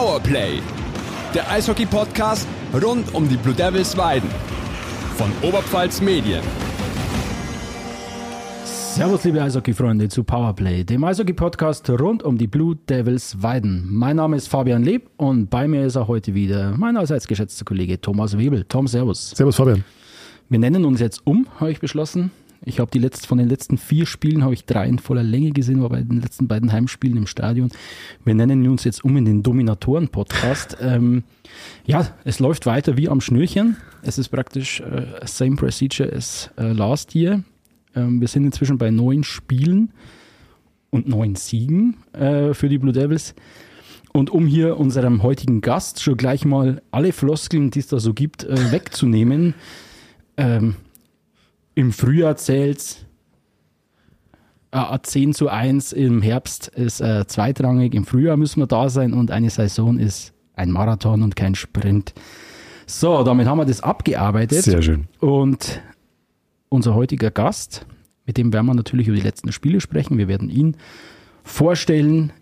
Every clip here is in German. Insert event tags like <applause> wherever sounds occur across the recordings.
Powerplay, der Eishockey-Podcast rund um die Blue Devils Weiden von Oberpfalz Medien. Servus, liebe Eishockey-Freunde zu Powerplay, dem Eishockey-Podcast rund um die Blue Devils Weiden. Mein Name ist Fabian Leb und bei mir ist er heute wieder mein allseits geschätzter Kollege Thomas Webel. Tom, servus. Servus, Fabian. Wir nennen uns jetzt um, habe ich beschlossen. Ich habe die letzten, von den letzten vier Spielen habe ich drei in voller Länge gesehen, war bei den letzten beiden Heimspielen im Stadion. Wir nennen uns jetzt um in den Dominatoren-Podcast. <laughs> ähm, ja, es läuft weiter wie am Schnürchen. Es ist praktisch äh, same procedure as äh, last year. Ähm, wir sind inzwischen bei neun Spielen und neun Siegen äh, für die Blue Devils. Und um hier unserem heutigen Gast schon gleich mal alle Floskeln, die es da so gibt, äh, wegzunehmen, <laughs> ähm, im Frühjahr zählt äh, 10 zu 1, im Herbst ist äh, zweitrangig, im Frühjahr müssen wir da sein und eine Saison ist ein Marathon und kein Sprint. So, damit haben wir das abgearbeitet. Sehr schön. Und unser heutiger Gast, mit dem werden wir natürlich über die letzten Spiele sprechen. Wir werden ihn vorstellen,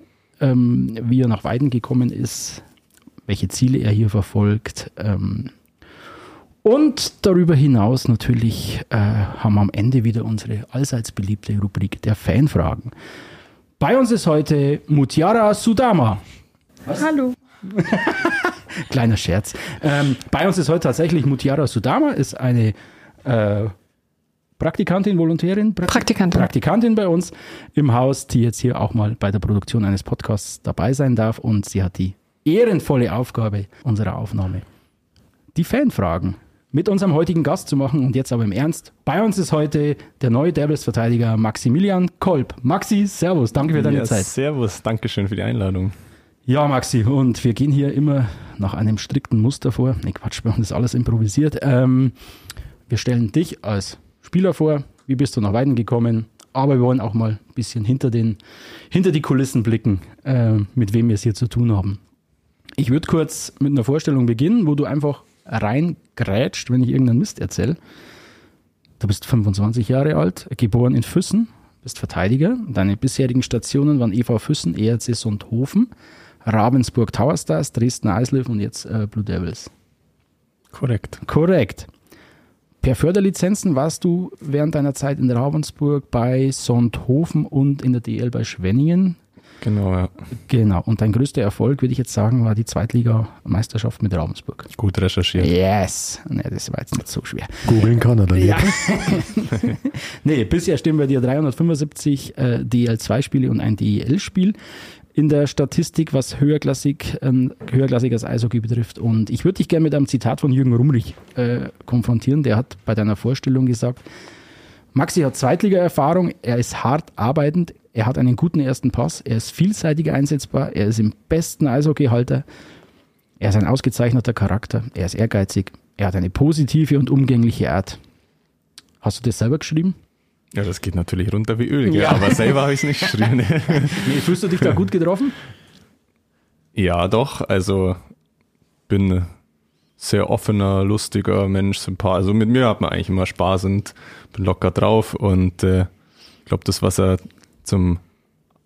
ähm, wie er nach Weiden gekommen ist, welche Ziele er hier verfolgt. Ähm, und darüber hinaus natürlich äh, haben wir am Ende wieder unsere allseits beliebte Rubrik der Fanfragen. Bei uns ist heute Mutiara Sudama. Hallo. <laughs> Kleiner Scherz. Ähm, bei uns ist heute tatsächlich Mutiara Sudama, ist eine äh, Praktikantin, Volontärin? Praktik Praktikantin. Praktikantin bei uns im Haus, die jetzt hier auch mal bei der Produktion eines Podcasts dabei sein darf und sie hat die ehrenvolle Aufgabe unserer Aufnahme, die Fanfragen mit unserem heutigen Gast zu machen und jetzt aber im Ernst. Bei uns ist heute der neue Devils-Verteidiger Maximilian Kolb. Maxi, Servus, danke für deine ja, Zeit. Servus, Dankeschön für die Einladung. Ja, Maxi, und wir gehen hier immer nach einem strikten Muster vor. Ne, Quatsch, bei uns ist alles improvisiert. Ähm, wir stellen dich als Spieler vor. Wie bist du nach Weiden gekommen? Aber wir wollen auch mal ein bisschen hinter, den, hinter die Kulissen blicken, äh, mit wem wir es hier zu tun haben. Ich würde kurz mit einer Vorstellung beginnen, wo du einfach reingrätscht, wenn ich irgendeinen Mist erzähle. Du bist 25 Jahre alt, geboren in Füssen, bist Verteidiger. Deine bisherigen Stationen waren EV Füssen, ERC Sonthofen, Ravensburg Tower Stars, Dresdner Eislöwen und jetzt äh, Blue Devils. Korrekt. Korrekt. Per Förderlizenzen warst du während deiner Zeit in Ravensburg bei Sonthofen und in der DL bei Schwenningen. Genau, ja. Genau. Und dein größter Erfolg, würde ich jetzt sagen, war die Zweitligameisterschaft mit Ravensburg. Gut recherchiert. Yes. Nee, das war jetzt nicht so schwer. Googeln kann er dann Ja. <laughs> nee, bisher stehen bei dir 375 äh, DL2-Spiele und ein DEL-Spiel in der Statistik, was höherklassig, ähm, höherklassiges Eishockey betrifft. Und ich würde dich gerne mit einem Zitat von Jürgen Rumrich äh, konfrontieren. Der hat bei deiner Vorstellung gesagt, Maxi hat Zweitliga-Erfahrung, er ist hart arbeitend, er hat einen guten ersten Pass, er ist vielseitig einsetzbar, er ist im besten Eishockeyhalter, er ist ein ausgezeichneter Charakter, er ist ehrgeizig, er hat eine positive und umgängliche Art. Hast du das selber geschrieben? Ja, das geht natürlich runter wie Öl? Ja. aber selber habe ich es nicht geschrieben. <laughs> Nee, fühlst du dich da gut getroffen? ja, doch, also bin sehr offener, lustiger Mensch, sympath. Also mit mir hat man eigentlich immer Spaß und bin locker drauf und äh, glaube, das, was er zum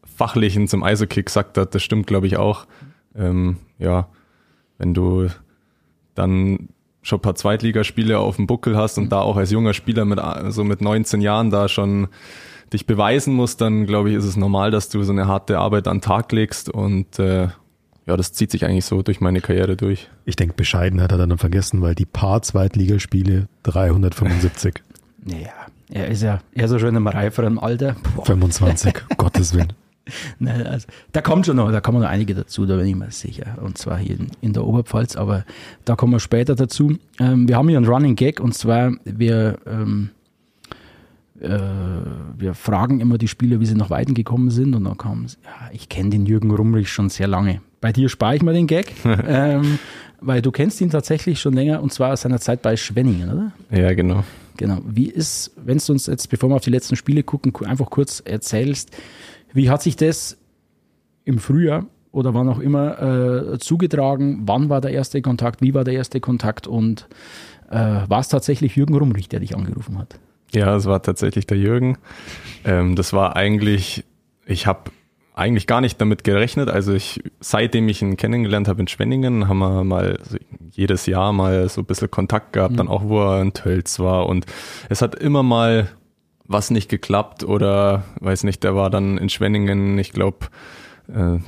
Fachlichen, zum Eishockey gesagt hat, das stimmt, glaube ich, auch. Ähm, ja, wenn du dann schon ein paar Zweitligaspiele auf dem Buckel hast und da auch als junger Spieler mit so mit 19 Jahren da schon dich beweisen musst, dann glaube ich, ist es normal, dass du so eine harte Arbeit an den Tag legst und äh, ja, das zieht sich eigentlich so durch meine Karriere durch. Ich denke, Bescheidenheit hat er dann vergessen, weil die paar Zweitligaspiele 375, Naja, <laughs> er ist ja eher so schön im reiferen Alter. Boah. 25, <laughs> Gottes Willen. <laughs> Ne, also, da kommt schon noch, da kommen noch einige dazu, da bin ich mir sicher. Und zwar hier in, in der Oberpfalz, aber da kommen wir später dazu. Ähm, wir haben hier einen Running Gag und zwar, wir, ähm, äh, wir fragen immer die Spieler, wie sie nach Weiden gekommen sind und dann kam, ja, ich kenne den Jürgen Rumrich schon sehr lange. Bei dir spare ich mal den Gag, <laughs> ähm, weil du kennst ihn tatsächlich schon länger und zwar aus seiner Zeit bei Schwenningen, oder? Ja, genau. Genau. Wie ist, wenn du uns jetzt, bevor wir auf die letzten Spiele gucken, einfach kurz erzählst, wie hat sich das im Frühjahr oder wann auch immer äh, zugetragen? Wann war der erste Kontakt? Wie war der erste Kontakt? Und äh, war es tatsächlich Jürgen Rumrich, der dich angerufen hat? Ja, es war tatsächlich der Jürgen. Ähm, das war eigentlich, ich habe eigentlich gar nicht damit gerechnet. Also ich, seitdem ich ihn kennengelernt habe in Schwenningen, haben wir mal also jedes Jahr mal so ein bisschen Kontakt gehabt, mhm. dann auch, wo er in Tölz war. Und es hat immer mal was nicht geklappt oder weiß nicht, der war dann in Schwenningen, ich glaube, äh,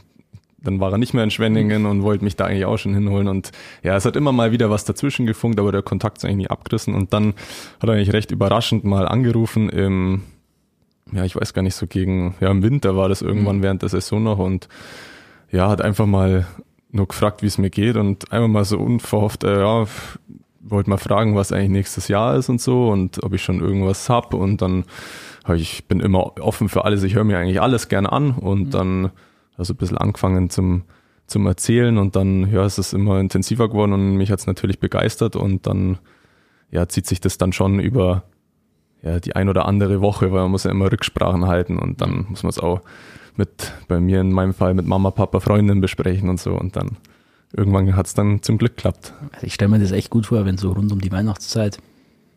dann war er nicht mehr in Schwenningen mhm. und wollte mich da eigentlich auch schon hinholen. Und ja, es hat immer mal wieder was dazwischen gefunkt, aber der Kontakt ist eigentlich nie abgerissen. Und dann hat er eigentlich recht überraschend mal angerufen im ja, ich weiß gar nicht, so gegen, ja, im Winter war das irgendwann mhm. während der Saison noch und ja, hat einfach mal nur gefragt, wie es mir geht und einfach mal so unverhofft, äh, ja, wollte mal fragen, was eigentlich nächstes Jahr ist und so und ob ich schon irgendwas hab und dann hab ich bin immer offen für alles, ich höre mir eigentlich alles gerne an und mhm. dann also ein bisschen angefangen zum zum Erzählen und dann ja, es ist immer intensiver geworden und mich hat's natürlich begeistert und dann ja, zieht sich das dann schon über ja, die ein oder andere Woche, weil man muss ja immer Rücksprachen halten und dann muss man es auch mit, bei mir in meinem Fall mit Mama, Papa, Freundin besprechen und so und dann irgendwann hat es dann zum Glück geklappt. Also ich stelle mir das echt gut vor, wenn so rund um die Weihnachtszeit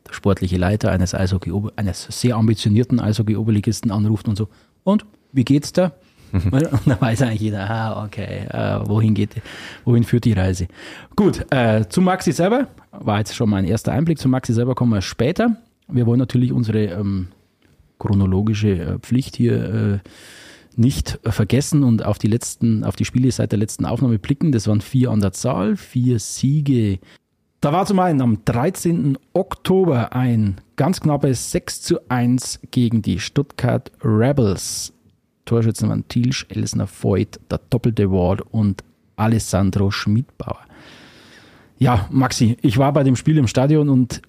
der sportliche Leiter eines Eishockey eines sehr ambitionierten Eishockey-Oberligisten anruft und so, und, wie geht's da? <laughs> Und dann weiß eigentlich jeder, ah, okay, äh, wohin geht, wohin führt die Reise? Gut, äh, zu Maxi selber, war jetzt schon mein erster Einblick, zu Maxi selber kommen wir später. Wir wollen natürlich unsere ähm, chronologische äh, Pflicht hier äh, nicht äh, vergessen und auf die letzten, auf die Spiele seit der letzten Aufnahme blicken. Das waren vier an der Zahl, vier Siege. Da war zum einen am 13. Oktober ein ganz knappes 6 zu 1 gegen die Stuttgart Rebels. Torschützen waren Tilsch, Elsner Voigt, der doppelte Ward und Alessandro Schmidbauer. Ja, Maxi, ich war bei dem Spiel im Stadion und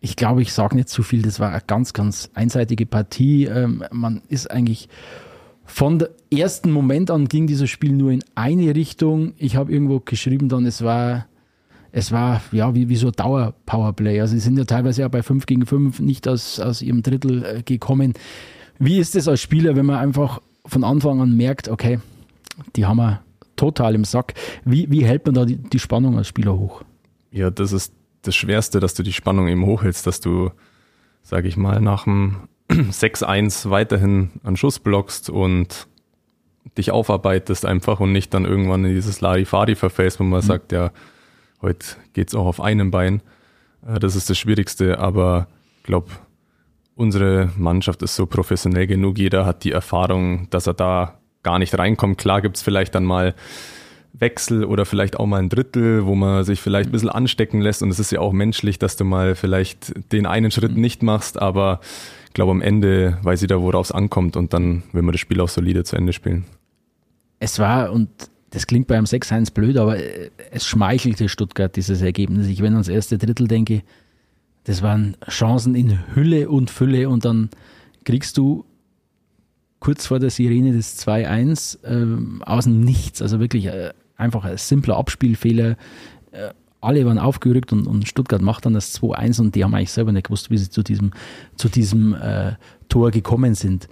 ich glaube, ich sage nicht zu viel. Das war eine ganz, ganz einseitige Partie. Ähm, man ist eigentlich von der ersten Moment an ging dieses Spiel nur in eine Richtung. Ich habe irgendwo geschrieben dann, es war, es war ja wie, wie so Dauer-Powerplay. Also sie sind ja teilweise ja bei 5 gegen 5 nicht aus, aus ihrem Drittel äh, gekommen. Wie ist es als Spieler, wenn man einfach von Anfang an merkt, okay, die haben wir total im Sack. Wie, wie hält man da die, die Spannung als Spieler hoch? Ja, das ist das Schwerste, dass du die Spannung eben hochhältst, dass du, sage ich mal, nach dem <clears throat> 6-1 weiterhin an Schuss blockst und dich aufarbeitest einfach und nicht dann irgendwann in dieses Larifari verfällst, wo man mhm. sagt, ja, heute geht's auch auf einem Bein. Äh, das ist das Schwierigste, aber ich glaube, unsere Mannschaft ist so professionell genug. Jeder hat die Erfahrung, dass er da gar nicht reinkommt. Klar gibt's vielleicht dann mal Wechsel oder vielleicht auch mal ein Drittel, wo man sich vielleicht ein bisschen anstecken lässt. Und es ist ja auch menschlich, dass du mal vielleicht den einen Schritt mhm. nicht machst, aber ich glaube, am Ende weiß jeder, worauf es ankommt und dann will man das Spiel auch solide zu Ende spielen. Es war, und das klingt beim 6-1 blöd, aber es schmeichelte Stuttgart, dieses Ergebnis. Ich, wenn ans erste Drittel denke, das waren Chancen in Hülle und Fülle und dann kriegst du kurz vor der Sirene des 2-1 äh, aus dem Nichts. Also wirklich äh, einfach ein simpler Abspielfehler. Äh, alle waren aufgerückt und, und, Stuttgart macht dann das 2-1 und die haben eigentlich selber nicht gewusst, wie sie zu diesem, zu diesem äh, Tor gekommen sind.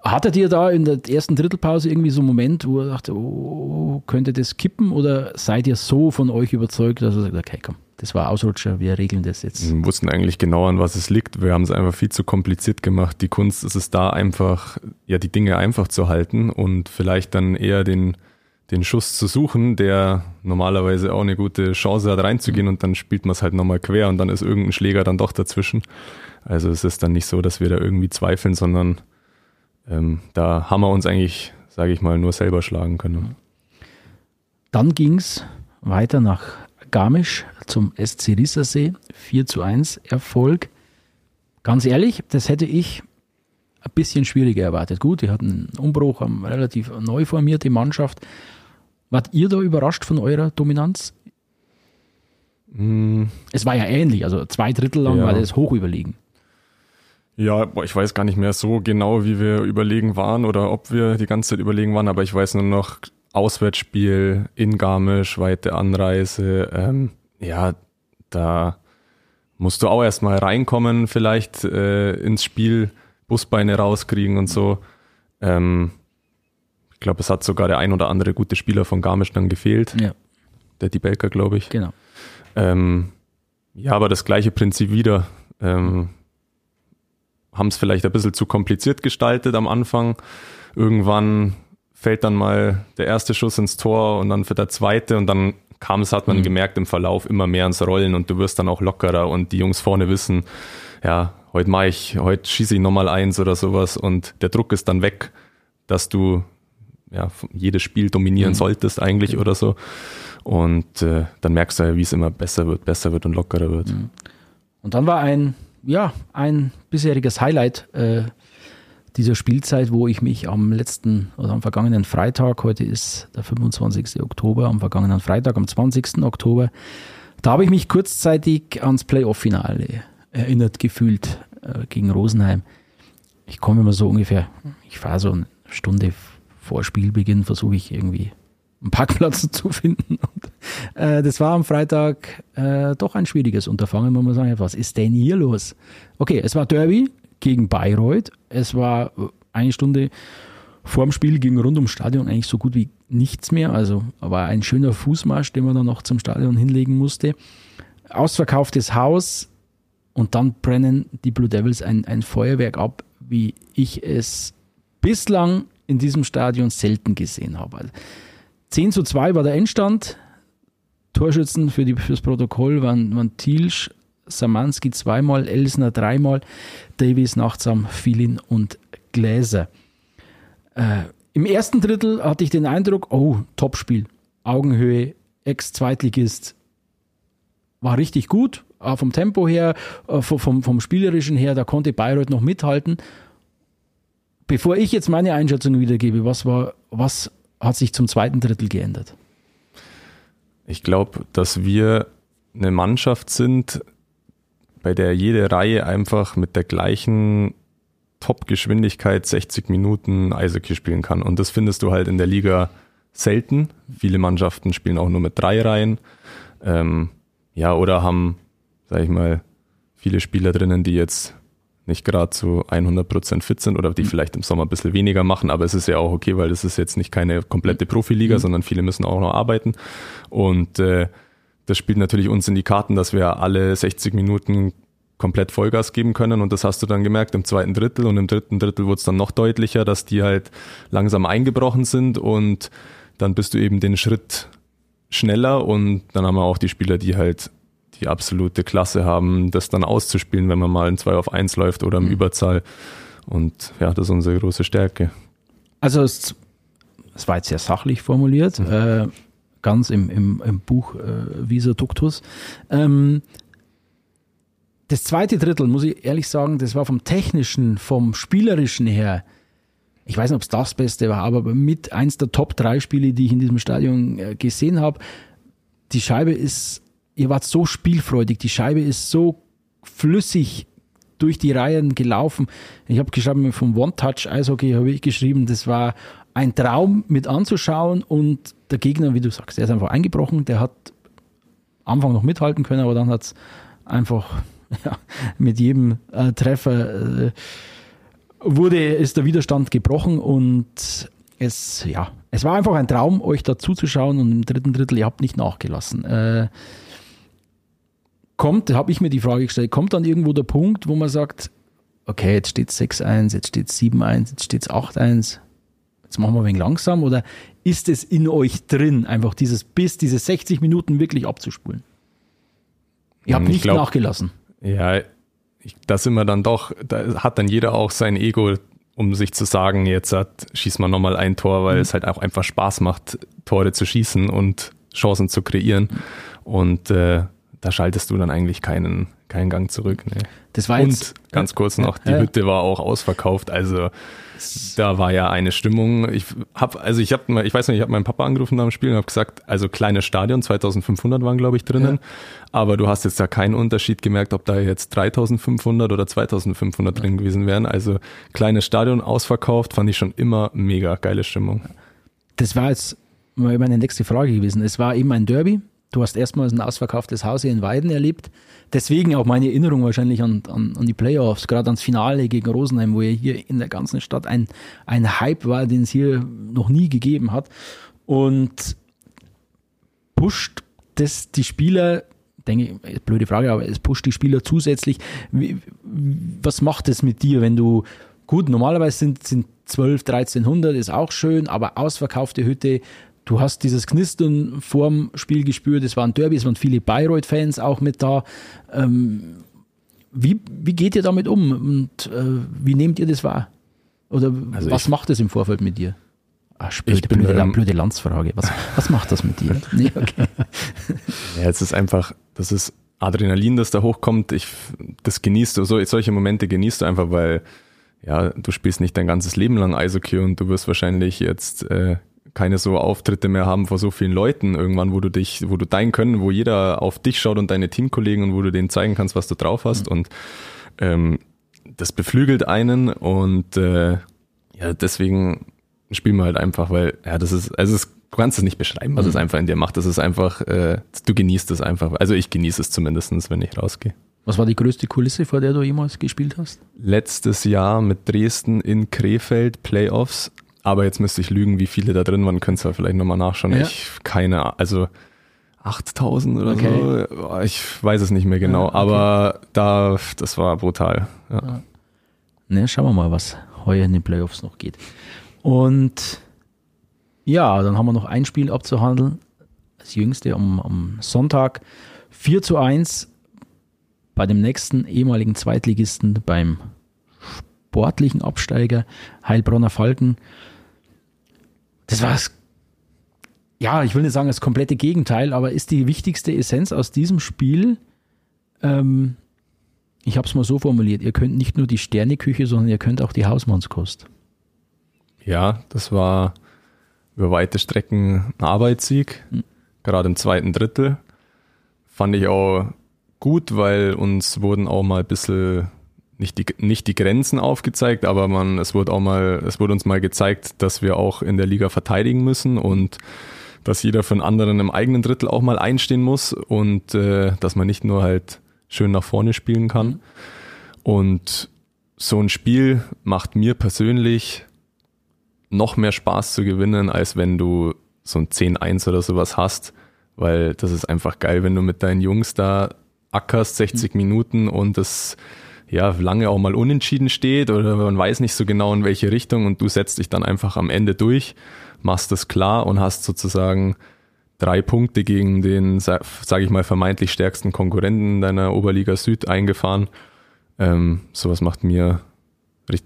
Hattet ihr da in der ersten Drittelpause irgendwie so einen Moment, wo ihr dachte, oh, könnte das kippen oder seid ihr so von euch überzeugt, dass ihr sagt, okay, komm, das war Ausrutscher, wir regeln das jetzt. Wir wussten eigentlich genau, an was es liegt. Wir haben es einfach viel zu kompliziert gemacht. Die Kunst ist es da einfach, ja, die Dinge einfach zu halten und vielleicht dann eher den, den Schuss zu suchen, der normalerweise auch eine gute Chance hat reinzugehen mhm. und dann spielt man es halt nochmal quer und dann ist irgendein Schläger dann doch dazwischen. Also es ist dann nicht so, dass wir da irgendwie zweifeln, sondern ähm, da haben wir uns eigentlich, sage ich mal, nur selber schlagen können. Dann ging es weiter nach Garmisch zum SC Rissersee. 4 zu 1 Erfolg. Ganz ehrlich, das hätte ich ein bisschen schwieriger erwartet. Gut, die hatten einen Umbruch, haben eine relativ neu formierte Mannschaft. Wart ihr da überrascht von eurer Dominanz? Mm. Es war ja ähnlich, also zwei Drittel lang ja. war das hoch überlegen. Ja, boah, ich weiß gar nicht mehr so genau, wie wir überlegen waren oder ob wir die ganze Zeit überlegen waren, aber ich weiß nur noch, Auswärtsspiel in Garmisch, weite Anreise. Ähm, ja, da musst du auch erstmal reinkommen, vielleicht äh, ins Spiel, Busbeine rauskriegen und so. Ähm, ich glaube, es hat sogar der ein oder andere gute Spieler von Garmisch dann gefehlt. Ja. Der Die Belker, glaube ich. Genau. Ähm, ja, aber das gleiche Prinzip wieder. Ähm, haben es vielleicht ein bisschen zu kompliziert gestaltet am Anfang. Irgendwann fällt dann mal der erste Schuss ins Tor und dann für der zweite und dann kam es, hat man mhm. gemerkt im Verlauf immer mehr ins Rollen und du wirst dann auch lockerer und die Jungs vorne wissen, ja, heute mache ich, heute schieße ich nochmal eins oder sowas und der Druck ist dann weg, dass du ja jedes Spiel dominieren mhm. solltest eigentlich mhm. oder so. Und äh, dann merkst du ja, wie es immer besser wird, besser wird und lockerer wird. Mhm. Und dann war ein, ja, ein bisheriges Highlight äh, dieser Spielzeit, wo ich mich am letzten oder am vergangenen Freitag, heute ist der 25. Oktober, am vergangenen Freitag, am 20. Oktober, da habe ich mich kurzzeitig ans Playoff-Finale erinnert gefühlt äh, gegen Rosenheim. Ich komme immer so ungefähr, ich fahre so eine Stunde vor Spielbeginn, versuche ich irgendwie einen Parkplatz <laughs> zu finden. Und, äh, das war am Freitag äh, doch ein schwieriges Unterfangen, muss man sagen. Was ist denn hier los? Okay, es war Derby gegen Bayreuth. Es war eine Stunde vor dem Spiel gegen rund ums Stadion eigentlich so gut wie nichts mehr. Also war ein schöner Fußmarsch, den man dann noch zum Stadion hinlegen musste. Ausverkauftes Haus und dann brennen die Blue Devils ein, ein Feuerwerk ab, wie ich es bislang in diesem Stadion selten gesehen habe. Also 10 zu 2 war der Endstand. Torschützen für, das Protokoll waren, waren Thielsch, Samanski zweimal, Elsner dreimal, Davies, Nachtsam, Filin und Gläser. Äh, Im ersten Drittel hatte ich den Eindruck, oh, Topspiel, Augenhöhe, Ex-Zweitligist, war richtig gut, vom Tempo her, äh, vom, vom Spielerischen her, da konnte Bayreuth noch mithalten. Bevor ich jetzt meine Einschätzung wiedergebe, was war, was hat sich zum zweiten Drittel geändert? Ich glaube, dass wir eine Mannschaft sind, bei der jede Reihe einfach mit der gleichen Top-Geschwindigkeit 60 Minuten Eishockey spielen kann. Und das findest du halt in der Liga selten. Viele Mannschaften spielen auch nur mit drei Reihen. Ähm, ja, oder haben, sag ich mal, viele Spieler drinnen, die jetzt nicht gerade zu 100% fit sind oder die mhm. vielleicht im Sommer ein bisschen weniger machen, aber es ist ja auch okay, weil das ist jetzt nicht keine komplette mhm. Profiliga, mhm. sondern viele müssen auch noch arbeiten und äh, das spielt natürlich uns in die Karten, dass wir alle 60 Minuten komplett Vollgas geben können und das hast du dann gemerkt im zweiten Drittel und im dritten Drittel wurde es dann noch deutlicher, dass die halt langsam eingebrochen sind und dann bist du eben den Schritt schneller und dann haben wir auch die Spieler, die halt die absolute Klasse haben, das dann auszuspielen, wenn man mal in 2 auf 1 läuft oder im mhm. Überzahl. Und ja, das ist unsere große Stärke. Also es, es war jetzt sehr sachlich formuliert, mhm. äh, ganz im, im, im Buch äh, Visa Ductus. Ähm, das zweite Drittel, muss ich ehrlich sagen, das war vom technischen, vom spielerischen her, ich weiß nicht, ob es das Beste war, aber mit eins der Top 3 Spiele, die ich in diesem Stadion äh, gesehen habe. Die Scheibe ist ihr wart so spielfreudig, die Scheibe ist so flüssig durch die Reihen gelaufen. Ich habe geschrieben, vom One-Touch-Eishockey habe ich geschrieben, das war ein Traum mit anzuschauen und der Gegner, wie du sagst, der ist einfach eingebrochen, der hat am Anfang noch mithalten können, aber dann hat es einfach <laughs> ja, mit jedem äh, Treffer äh, wurde, ist der Widerstand gebrochen und es, ja, es war einfach ein Traum, euch da zuzuschauen und im dritten Drittel, ihr habt nicht nachgelassen. Äh, kommt, habe ich mir die Frage gestellt, kommt dann irgendwo der Punkt, wo man sagt, okay, jetzt steht es 6-1, jetzt steht es 7-1, jetzt steht es 8-1, jetzt machen wir ein wenig langsam oder ist es in euch drin, einfach dieses bis diese 60 Minuten wirklich abzuspulen? Ihr habt nicht glaub, nachgelassen. Ja, ich, da sind wir dann doch, da hat dann jeder auch sein Ego, um sich zu sagen, jetzt hat, schießt man nochmal ein Tor, weil mhm. es halt auch einfach Spaß macht, Tore zu schießen und Chancen zu kreieren. Und äh, da schaltest du dann eigentlich keinen, keinen Gang zurück. Nee. Das war Und ganz kurz noch, die ja. Hütte war auch ausverkauft, also da war ja eine Stimmung. Ich habe, also ich habe, ich weiß nicht, ich habe meinen Papa angerufen nach dem Spiel und habe gesagt, also kleines Stadion, 2500 waren glaube ich drinnen, ja. aber du hast jetzt da keinen Unterschied gemerkt, ob da jetzt 3500 oder 2500 ja. drin gewesen wären. Also kleines Stadion ausverkauft, fand ich schon immer mega geile Stimmung. Das war jetzt meine nächste Frage gewesen. Es war eben ein Derby Du hast erstmals ein ausverkauftes Haus hier in Weiden erlebt. Deswegen auch meine Erinnerung wahrscheinlich an, an, an die Playoffs, gerade ans Finale gegen Rosenheim, wo ja hier in der ganzen Stadt ein, ein Hype war, den es hier noch nie gegeben hat. Und pusht das die Spieler denke ich, blöde Frage, aber es pusht die Spieler zusätzlich. Wie, was macht es mit dir, wenn du, gut, normalerweise sind, sind 12, 1300, ist auch schön, aber ausverkaufte Hütte, du hast dieses Knistern vorm Spiel gespürt, es waren Derby, es waren viele Bayreuth-Fans auch mit da. Ähm, wie, wie geht ihr damit um und äh, wie nehmt ihr das wahr? Oder Also was ich- macht das im Vorfeld mit dir? Ach, blöde, Ich bin, blöde, ähm, blöde Landsfrage. Was, was macht das mit dir? <laughs> Nee, okay. Ja, es ist einfach, das ist Adrenalin, das da hochkommt. Ich, das genießt du, so, solche Momente genießt du einfach, weil, ja, du spielst nicht dein ganzes Leben lang Eishockey und du wirst wahrscheinlich jetzt äh, keine so Auftritte mehr haben vor so vielen Leuten irgendwann, wo du dich, wo du dein Können, wo jeder auf dich schaut und deine Teamkollegen und wo du denen zeigen kannst, was du drauf hast und ähm, das beflügelt einen und äh, ja, deswegen spielen wir halt einfach, weil, ja, das ist, also es, du kannst es nicht beschreiben, was es einfach in dir macht. Das ist einfach, äh, du genießt es einfach. Also ich genieße es zumindestens, wenn ich rausgehe. Was war die größte Kulisse, vor der du jemals gespielt hast? Letztes Jahr mit Dresden in Krefeld Playoffs, aber jetzt müsste ich lügen, wie viele da drin waren, könntest du vielleicht nochmal nachschauen. Ja. Ich, keine, also 8000 oder Okay. so, ich weiß es nicht mehr genau, Ja, okay. aber da, das war brutal. Ja. Ne, schauen wir mal, was heuer in den Playoffs noch geht. Und ja, dann haben wir noch ein Spiel abzuhandeln. Das jüngste am, am Sonntag. 4 zu 1 bei dem nächsten ehemaligen Zweitligisten beim sportlichen Absteiger Heilbronner Falken. Das war das, ja, ich will nicht sagen das komplette Gegenteil, aber ist die wichtigste Essenz aus diesem Spiel, ähm, ich habe es mal so formuliert, ihr könnt nicht nur die Sterneküche, sondern ihr könnt auch die Hausmannskost. Ja, das war über weite Strecken ein Arbeitssieg, gerade im zweiten Drittel. Fand ich auch gut, weil uns wurden auch mal ein bisschen nicht die, nicht die Grenzen aufgezeigt, aber man, es wurde auch mal, es wurde uns mal gezeigt, dass wir auch in der Liga verteidigen müssen und dass jeder für einen anderen im eigenen Drittel auch mal einstehen muss und äh, dass man nicht nur halt schön nach vorne spielen kann. Und so ein Spiel macht mir persönlich noch mehr Spaß zu gewinnen, als wenn du so ein 10-1 oder sowas hast, weil das ist einfach geil, wenn du mit deinen Jungs da ackerst 60 Minuten und das ja lange auch mal unentschieden steht oder man weiß nicht so genau in welche Richtung und du setzt dich dann einfach am Ende durch, machst das klar und hast sozusagen drei Punkte gegen den, sage ich mal, vermeintlich stärksten Konkurrenten deiner Oberliga Süd eingefahren. Ähm, sowas macht mir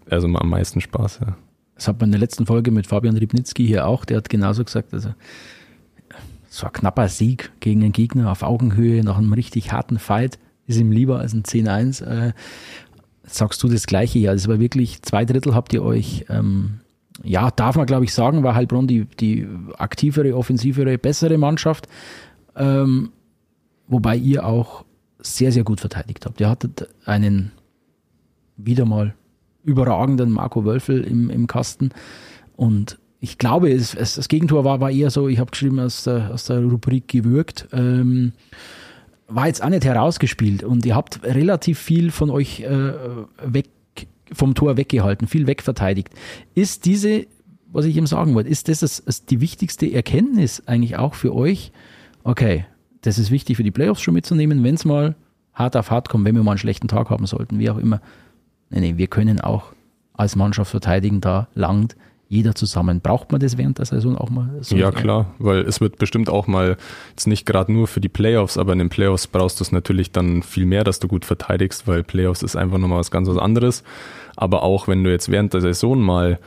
also am meisten Spaß, ja. Das hat man in der letzten Folge mit Fabian Ribnitzki hier auch, der hat genauso gesagt, also so ein knapper Sieg gegen einen Gegner auf Augenhöhe nach einem richtig harten Fight ist ihm lieber als ein 10-1. Äh, sagst du das Gleiche? Ja, das war wirklich, zwei Drittel habt ihr euch, ähm, ja, darf man glaube ich sagen, war Heilbronn die, die aktivere, offensivere, bessere Mannschaft, ähm, wobei ihr auch sehr, sehr gut verteidigt habt. Ihr hattet einen wieder mal überragenden Marco Wölfel im, im Kasten. Und ich glaube, es, es, das Gegentor war, war eher so, ich habe geschrieben aus der, aus der Rubrik gewürgt. Ähm, war jetzt auch nicht herausgespielt und ihr habt relativ viel von euch äh, weg vom Tor weggehalten, viel wegverteidigt. Ist diese, was ich eben sagen wollte, ist das, das, das die wichtigste Erkenntnis eigentlich auch für euch? Okay, das ist wichtig für die Playoffs schon mitzunehmen, wenn es mal hart auf hart kommt, wenn wir mal einen schlechten Tag haben sollten, wie auch immer. Nee, nee, wir können auch als Mannschaft verteidigen, da langt jeder zusammen. Braucht man das während der Saison auch mal so? Ja, klar, weil es wird bestimmt auch mal, jetzt nicht gerade nur für die Playoffs, aber in den Playoffs brauchst du es natürlich dann viel mehr, dass du gut verteidigst, weil Playoffs ist einfach nochmal was ganz was anderes. Aber auch wenn du jetzt während der Saison mal,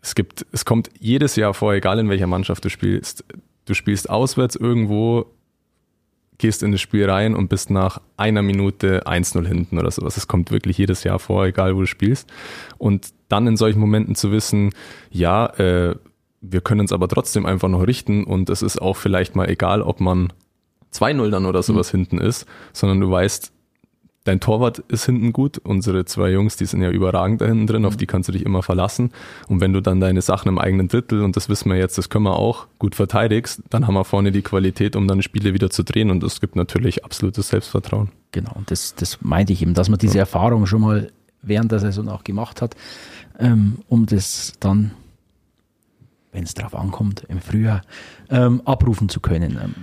es gibt, es kommt jedes Jahr vor, egal in welcher Mannschaft du spielst, du spielst auswärts irgendwo, gehst in das Spiel rein und bist nach einer Minute 1-0 hinten oder sowas. Es kommt wirklich jedes Jahr vor, egal wo du spielst. Und dann in solchen Momenten zu wissen, ja, äh, wir können uns aber trotzdem einfach noch richten und es ist auch vielleicht mal egal, ob man 2-0 dann oder sowas hinten ist, sondern du weißt, dein Torwart ist hinten gut, unsere zwei Jungs, die sind ja überragend da hinten drin, auf die kannst du dich immer verlassen. Und wenn du dann deine Sachen im eigenen Drittel, und das wissen wir jetzt, das können wir auch, gut verteidigst, dann haben wir vorne die Qualität, um dann Spiele wieder zu drehen und das gibt natürlich absolutes Selbstvertrauen. Genau, und das, das meinte ich eben, dass man diese Erfahrung schon mal während der Saison auch gemacht hat, ähm, um das dann, wenn es drauf ankommt, im Frühjahr ähm, abrufen zu können. Ähm,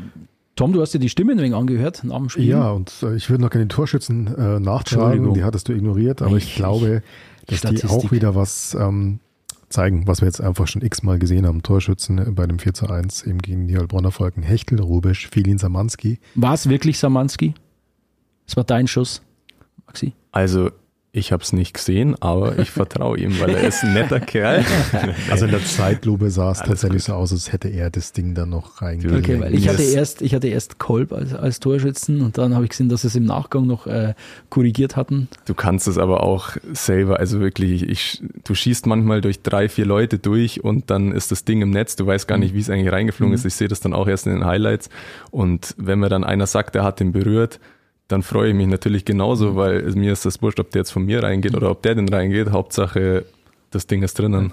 Tom, du hast dir die Stimme ein wenig angehört nach dem Spiel. Ja, und äh, ich würde noch gerne den Torschützen äh, nachtragen, Entschuldigung. die hattest du ignoriert, aber ich, Ich- glaube, dass die Statistik. auch wieder was ähm, zeigen, was wir jetzt einfach schon x-mal gesehen haben. Torschützen äh, bei dem 4 zu 1 eben gegen die Heilbronner Volken. Hechtel, Rubisch, Filin Samanski. War es wirklich Samanski? Es war dein Schuss, Maxi. Also, ich habe es nicht gesehen, aber ich vertraue ihm, weil er ist ein netter <laughs> Kerl. Also in der Zeitlupe sah es Alles tatsächlich gut. so aus, als hätte er das Ding dann noch reingelegt. Okay, weil ich hatte erst, ich hatte erst Kolb als, als Torschützen und dann habe ich gesehen, dass sie es im Nachgang noch äh, korrigiert hatten. Du kannst es aber auch selber, also wirklich, ich, du schießt manchmal durch drei, vier Leute durch und dann ist das Ding im Netz. Du weißt gar nicht, wie es eigentlich reingeflogen ist. Ich sehe das dann auch erst in den Highlights. Und wenn mir dann einer sagt, der hat den berührt, dann freue ich mich natürlich genauso, weil es- mir ist das wurscht, ob der jetzt von mir reingeht oder ob der denn reingeht. Hauptsache, das Ding ist drinnen.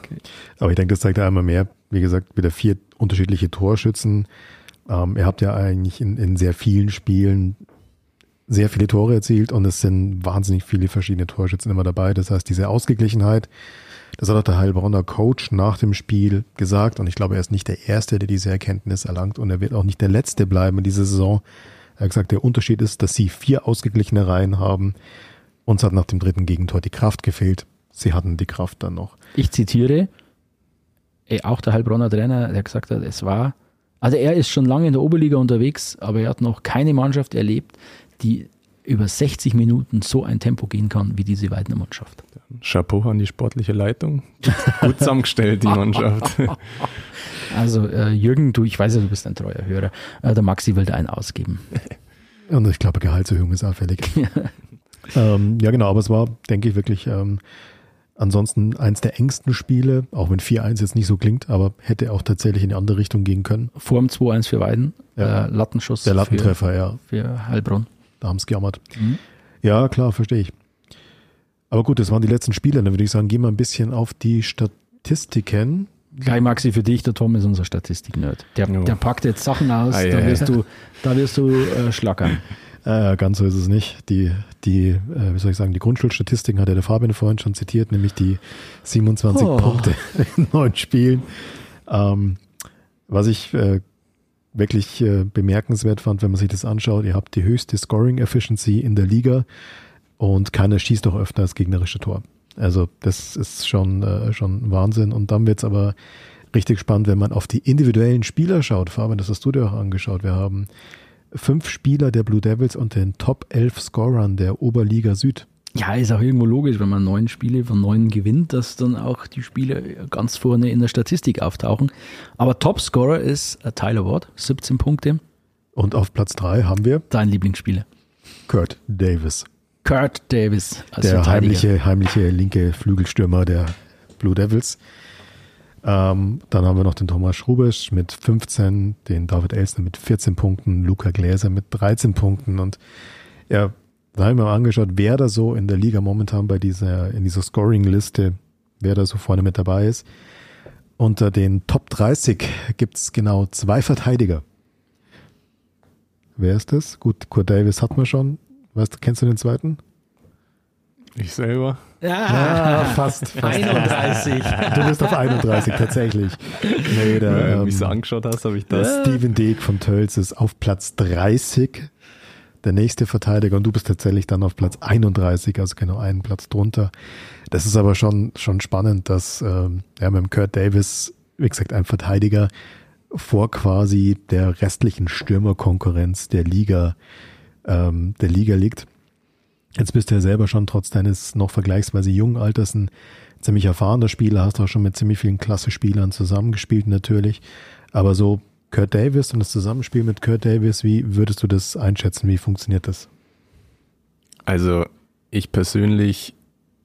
Aber ich denke, das zeigt ja einmal mehr. Wie gesagt, wieder vier unterschiedliche Torschützen. Ähm, ihr habt ja eigentlich in, in sehr vielen Spielen sehr viele Tore erzielt und es sind wahnsinnig viele verschiedene Torschützen immer dabei. Das heißt, diese Ausgeglichenheit, das hat auch der Heilbronner Coach nach dem Spiel gesagt und ich glaube, er ist nicht der Erste, der diese Erkenntnis erlangt und er wird auch nicht der Letzte bleiben in dieser Saison. Er hat gesagt, der Unterschied ist, dass sie vier ausgeglichene Reihen haben. Uns hat nach dem dritten Gegentor die Kraft gefehlt. Sie hatten die Kraft dann noch. Ich zitiere, auch der Heilbronner Trainer, der gesagt hat, es war, also er ist schon lange in der Oberliga unterwegs, aber er hat noch keine Mannschaft erlebt, die über 60 Minuten so ein Tempo gehen kann wie diese Weidner Mannschaft. Chapeau an die sportliche Leitung. Gut zusammengestellt, die Mannschaft. <laughs> Also äh, Jürgen, du, ich weiß ja, du bist ein treuer Hörer, äh, der Maxi will da einen ausgeben. Und ich glaube, Gehaltserhöhung ist auffällig. <laughs> ähm, ja, genau, aber es war, denke ich, wirklich ähm, ansonsten eins der engsten Spiele, auch wenn 4-1 jetzt nicht so klingt, aber hätte auch tatsächlich in die andere Richtung gehen können. Vorm 2-1 für Weiden, Ja. äh, Lattenschuss Der Lattentreffer, ja, für, für Heilbronn. Da haben es gejammert. Mhm. Ja, klar, verstehe ich. Aber gut, das waren die letzten Spiele. Dann würde ich sagen, gehen wir ein bisschen auf die Statistiken. Gleich Maxi für dich, der Tom ist unser Statistik-Nerd. Der, Jo. der packt jetzt Sachen aus, Ei, da ei, wirst du, da wirst du äh, schlackern. <laughs> Äh, ganz so ist es nicht. Die, die, äh, wie soll ich sagen, die Grundschulstatistiken hat ja der Fabian vorhin schon zitiert, nämlich die 27 Oh. Punkte <laughs> in neun Spielen. Ähm, was ich äh, wirklich äh, bemerkenswert fand, wenn man sich das anschaut, ihr habt die höchste Scoring Efficiency in der Liga und keiner schießt auch öfter als gegnerische Tor. Also das ist schon, äh, schon Wahnsinn. Und dann wird's aber richtig spannend, wenn man auf die individuellen Spieler schaut. Fabian, das hast du dir auch angeschaut. Wir haben fünf Spieler der Blue Devils unter den Top 11 Scorern der Oberliga Süd. Ja, ist auch irgendwo logisch, wenn man neun Spiele von neun gewinnt, dass dann auch die Spieler ganz vorne in der Statistik auftauchen. Aber Topscorer ist äh, Tyler Ward, 17 Punkte, Und auf Platz drei haben wir dein Lieblingsspieler. Kurt Davis, Kurt Davis der heimliche, heimliche linke Flügelstürmer der Blue Devils. Ähm, dann haben wir noch den Thomas Schrubisch mit 15, den David Elsner mit 14 Punkten, Luca Gläser mit 13 Punkten und ja, da haben wir mal angeschaut, wer da so in der Liga momentan bei dieser, in dieser Scoring-Liste, wer da so vorne mit dabei ist. Unter den Top 30 gibt's genau zwei Verteidiger. Wer ist das? Gut, Kurt Davis hat man schon. Weißt du, kennst du den zweiten? Ich selber. Ja, fast. fast 31. Du bist auf 31 tatsächlich. Nee, der, Wenn du ähm, mich so angeschaut hast, habe ich der das. Steven Deek von Tölz ist auf Platz 30. Der nächste Verteidiger und du bist tatsächlich dann auf Platz 31, also genau einen Platz drunter. Das ist aber schon, schon spannend, dass ähm, ja, mit dem Kurt Davis, wie gesagt, ein Verteidiger vor quasi der restlichen Stürmerkonkurrenz der Liga, ähm, der Liga liegt. Jetzt bist du ja selber schon trotz deines noch vergleichsweise jungen Alters ein ziemlich erfahrener Spieler, hast auch schon mit ziemlich vielen Klasse-Spielern zusammengespielt natürlich. Aber so Kurt Davis und das Zusammenspiel mit Kurt Davis, wie würdest du das einschätzen? Wie funktioniert das? Also ich persönlich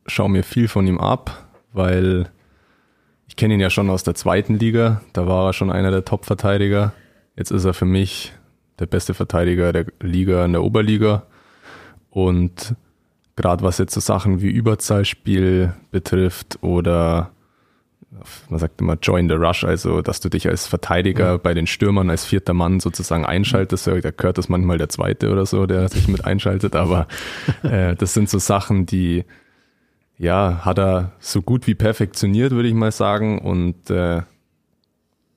schaue mir viel von ihm ab, weil ich kenne ihn ja schon aus der zweiten Liga. Da war er schon einer der Top-Verteidiger. Jetzt ist er für mich der beste Verteidiger der Liga in der Oberliga. Und gerade was jetzt so Sachen wie Überzahlspiel betrifft oder man sagt immer Join the Rush, also dass du dich als Verteidiger bei den Stürmern als vierter Mann sozusagen einschaltest. Da gehört das manchmal der zweite oder so, der sich mit einschaltet, aber <laughs> äh, das sind so Sachen, die ja, hat er so gut wie perfektioniert, würde ich mal sagen. Und äh,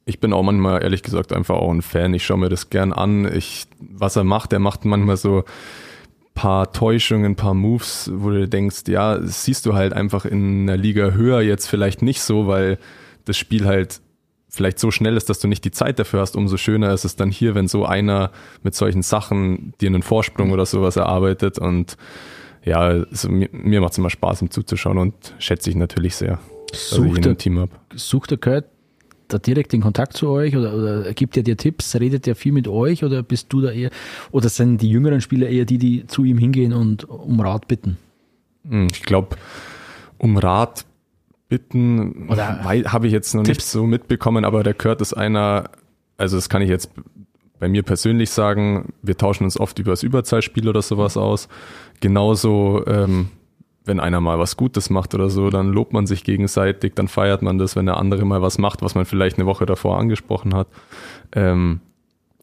ich bin auch manchmal, ehrlich gesagt, einfach auch ein Fan. Ich schaue mir das gern an. Ich, was er macht, er macht manchmal so paar Täuschungen, paar Moves, wo du denkst, ja, das siehst du halt einfach in einer Liga höher jetzt vielleicht nicht so, weil das Spiel halt vielleicht so schnell ist, dass du nicht die Zeit dafür hast, umso schöner ist es dann hier, wenn so einer mit solchen Sachen dir einen Vorsprung oder sowas erarbeitet. Und ja, also mir, mir macht es immer Spaß, ihm zuzuschauen und schätze ich natürlich sehr, Sucht, im Team der, sucht der Kurt da direkt den Kontakt zu euch oder, oder gibt er dir Tipps? Redet er viel mit euch oder bist du da eher, oder sind die jüngeren Spieler eher die, die zu ihm hingehen und um Rat bitten? Hm, Ich glaube, um Rat bitten, habe ich jetzt noch nicht Tipps. so mitbekommen, aber der Kurt ist einer, also das kann ich jetzt bei mir persönlich sagen, wir tauschen uns oft über das Überzahlspiel oder sowas aus. Genauso, ähm, wenn einer mal was Gutes macht oder so, dann lobt man sich gegenseitig, dann feiert man das, wenn der andere mal was macht, was man vielleicht eine Woche davor angesprochen hat. Ähm,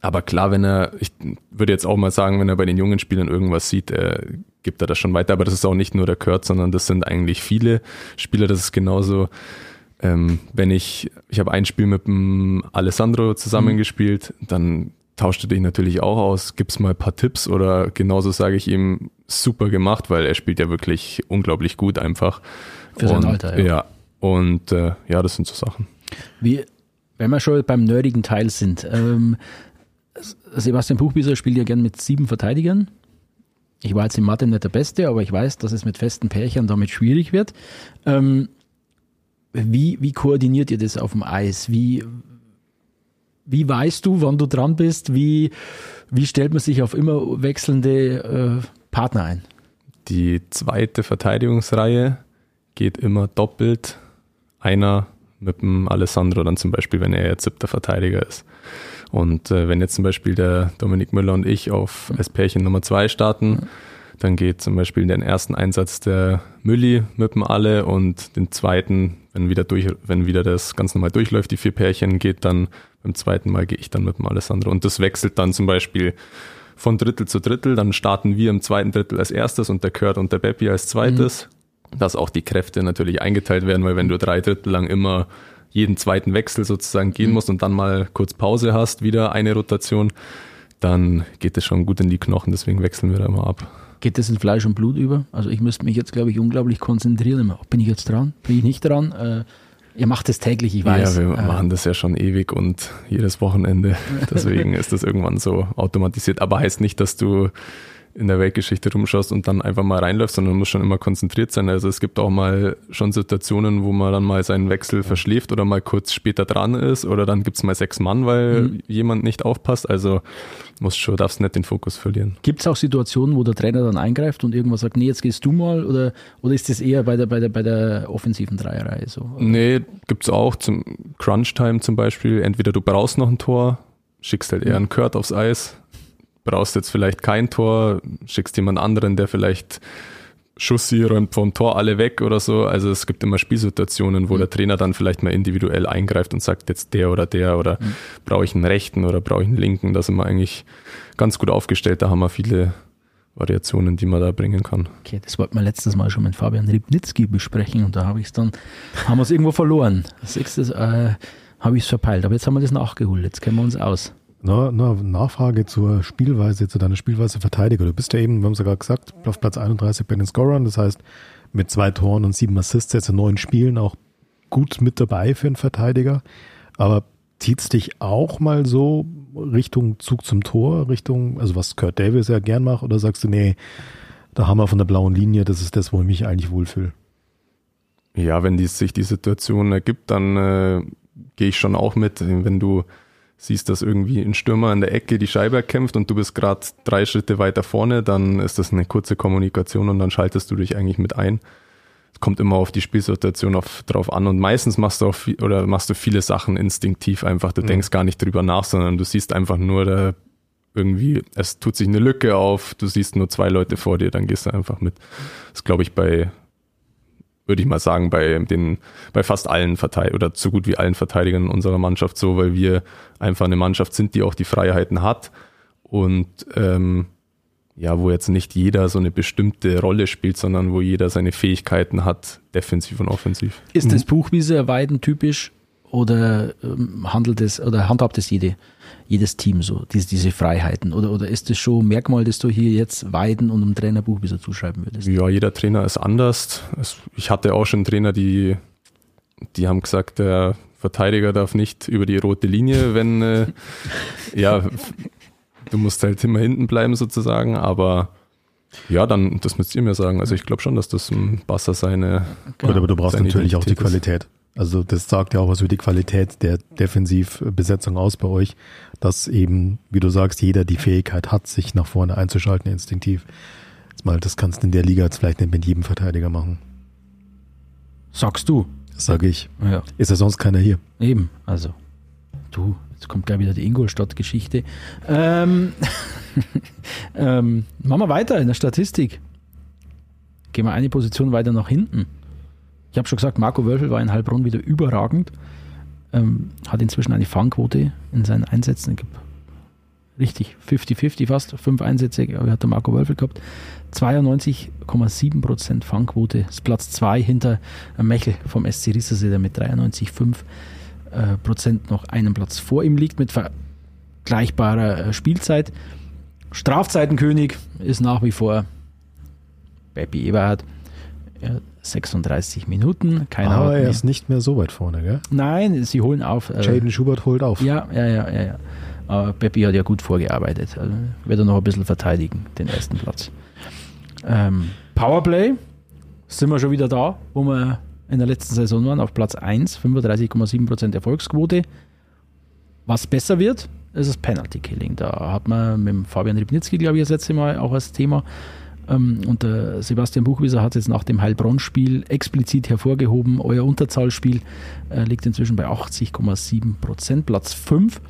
aber klar, wenn er, ich würde jetzt auch mal sagen, wenn er bei den jungen Spielern irgendwas sieht, äh, gibt er das schon weiter. Aber das ist auch nicht nur der Kurt, sondern das sind eigentlich viele Spieler. Das ist genauso, ähm, wenn ich, ich habe ein Spiel mit dem Alessandro zusammengespielt, dann tauschte dich natürlich auch aus, gibt's mal ein paar Tipps oder genauso sage ich ihm, super gemacht, weil er spielt ja wirklich unglaublich gut einfach. Für sein und, Alter, ja. ja. Und äh, ja, das sind so Sachen. Wie, wenn wir schon beim nerdigen Teil sind, ähm, Sebastian Buchbieser spielt ja gern mit sieben Verteidigern. Ich war jetzt in Mathe nicht der Beste, aber ich weiß, dass es mit festen Pärchen damit schwierig wird. Ähm, wie, wie koordiniert ihr das auf dem Eis? Wie, wie weißt du, wann du dran bist? Wie, wie stellt man sich auf immer wechselnde äh, Partner ein? Die zweite Verteidigungsreihe geht immer doppelt. Einer mit dem Alessandro dann zum Beispiel, wenn er jetzt siebter Verteidiger ist. Und äh, wenn jetzt zum Beispiel der Dominik Müller und ich auf als Pärchen Nummer zwei starten, dann geht zum Beispiel den ersten Einsatz der Mülli mit dem Alle und den zweiten, wenn wieder durch, wenn wieder das ganz normal durchläuft, die vier Pärchen, geht dann beim zweiten Mal gehe ich dann mit dem Alessandro. Und das wechselt dann zum Beispiel von Drittel zu Drittel. Dann starten wir im zweiten Drittel als erstes und der Kurt und der Beppi als zweites. Dass auch die Kräfte natürlich eingeteilt werden, weil wenn du drei Drittel lang immer jeden zweiten Wechsel sozusagen gehen musst und dann mal kurz Pause hast, wieder eine Rotation, dann geht es schon gut in die Knochen. Deswegen wechseln wir da immer ab. Geht das in Fleisch und Blut über? Also ich müsste mich jetzt, glaube ich, unglaublich konzentrieren. Bin ich jetzt dran? Bin ich nicht dran? Äh, ihr macht es täglich, ich weiß. ja, wir äh, machen das ja schon ewig und jedes Wochenende. <laughs> Deswegen ist das irgendwann so automatisiert. Aber heißt nicht, dass du in der Weltgeschichte rumschaust und dann einfach mal reinläufst, sondern muss schon immer konzentriert sein. Also es gibt auch mal schon Situationen, wo man dann mal seinen Wechsel verschläft oder mal kurz später dran ist oder dann gibt's mal sechs Mann, weil Mhm. jemand nicht aufpasst. Also musst schon, darfst nicht den Fokus verlieren. Gibt es auch Situationen, wo der Trainer dann eingreift und irgendwas sagt, nee, jetzt gehst du mal? Oder, oder ist das eher bei der, bei der, bei der offensiven Dreierreihe so? Nee, gibt's auch zum Crunch-Time zum Beispiel. Entweder du brauchst noch ein Tor, schickst halt eher einen Kurt aufs Eis, brauchst jetzt vielleicht kein Tor, schickst jemand anderen, der vielleicht Schussi räumt vom Tor alle weg oder so. Also es gibt immer Spielsituationen, wo der Trainer dann vielleicht mal individuell eingreift und sagt jetzt der oder der oder brauche ich einen rechten oder brauche ich einen linken. Da sind wir eigentlich ganz gut aufgestellt. Da haben wir viele Variationen, die man da bringen kann. Okay, das wollten wir letztes Mal schon mit Fabian Ribnitzki besprechen und da habe ich es dann, haben wir es irgendwo verloren. Das nächste äh, habe ich es verpeilt, aber jetzt haben wir das nachgeholt, jetzt kennen wir uns aus. Na, na, Nachfrage zur Spielweise, zu deiner Spielweise Verteidiger. Du bist ja eben, wir haben es ja gerade gesagt, auf Platz 31 bei den Scorern, das heißt mit zwei Toren und sieben Assists jetzt in neun Spielen auch gut mit dabei für einen Verteidiger. Aber zieht's dich auch mal so Richtung Zug zum Tor, Richtung, also was Kurt Davis ja gern macht, oder sagst du, nee, da haben wir von der blauen Linie, das ist das, wo ich mich eigentlich wohlfühle. Ja, wenn die, sich die Situation ergibt, dann äh, gehe ich schon auch mit. Wenn du siehst, dass irgendwie ein Stürmer in der Ecke die Scheibe erkämpft und du bist gerade drei Schritte weiter vorne, dann ist das eine kurze Kommunikation und dann schaltest du dich eigentlich mit ein. Es kommt immer auf die Spielsituation auf, drauf an und meistens machst du auch viel, oder machst du viele Sachen instinktiv einfach. Du denkst gar nicht drüber nach, sondern du siehst einfach nur, da irgendwie, es tut sich eine Lücke auf, du siehst nur zwei Leute vor dir, dann gehst du einfach mit. Das glaube ich bei würde ich mal sagen, bei den, bei fast allen Verteidigern oder so gut wie allen Verteidigern unserer Mannschaft so, weil wir einfach eine Mannschaft sind, die auch die Freiheiten hat und ähm, ja, wo jetzt nicht jeder so eine bestimmte Rolle spielt, sondern wo jeder seine Fähigkeiten hat, defensiv und offensiv. Ist das Buchwieser Weiden typisch oder ähm, handelt es oder handhabt es jede, jedes Team so, diese, diese Freiheiten? Oder, oder ist das schon ein Merkmal, das du hier jetzt Weiden und im Trainerbuch bisschen zuschreiben würdest? Ja, jeder Trainer ist anders. Es, ich hatte auch schon Trainer, die, die haben gesagt, der Verteidiger darf nicht über die rote Linie, wenn, äh, <laughs> ja, du musst halt immer hinten bleiben sozusagen, aber ja, dann, das müsst ihr mir sagen. Also ich glaube schon, dass das ein Basser seine. Gut, aber du brauchst natürlich auch die Identität ist. Also das sagt ja auch was über die Qualität der Defensivbesetzung aus bei euch, dass eben, wie du sagst, jeder die Fähigkeit hat, sich nach vorne einzuschalten instinktiv. Jetzt mal, das kannst du in der Liga jetzt vielleicht nicht mit jedem Verteidiger machen. Sagst du? Das sage ich. Ja. Ist ja sonst keiner hier. Eben, also du, jetzt kommt gleich wieder die Ingolstadt-Geschichte. Ähm, <laughs> ähm, machen wir weiter in der Statistik. Gehen wir eine Position weiter nach hinten. Ich habe schon gesagt, Marco Wölfel war in Heilbronn wieder überragend. Ähm, hat inzwischen eine Fangquote in seinen Einsätzen. Gibt richtig 50-50 fast. Fünf Einsätze hat der Marco Wölfel gehabt. 92,7% Fangquote. Ist Platz 2 hinter Mechel vom SC Rissersee, der mit 93,5 äh, Prozent noch einen Platz vor ihm liegt mit vergleichbarer äh, Spielzeit. Strafzeitenkönig ist nach wie vor Beppi Eberhardt. Ja, 36 Minuten. Keiner Aber hat er ist nicht mehr so weit vorne, gell? Nein, sie holen auf. äh, Jaden Schubert holt auf. ja, ja, ja, ja. ja. Aber Peppi hat ja gut vorgearbeitet. Also wird er noch ein bisschen verteidigen, den ersten Platz. Ähm, Powerplay, sind wir schon wieder da, wo wir in der letzten Saison waren, auf Platz 1, 35,7% Erfolgsquote. Was besser wird, ist das Penalty Killing. Da hat man mit Fabian Ribnitzki, glaube ich, das letzte Mal auch als Thema. Ähm, und Sebastian Buchwieser hat es jetzt nach dem Heilbronn-Spiel explizit hervorgehoben. Euer Unterzahlspiel äh, liegt inzwischen bei 80,7%, Platz 5.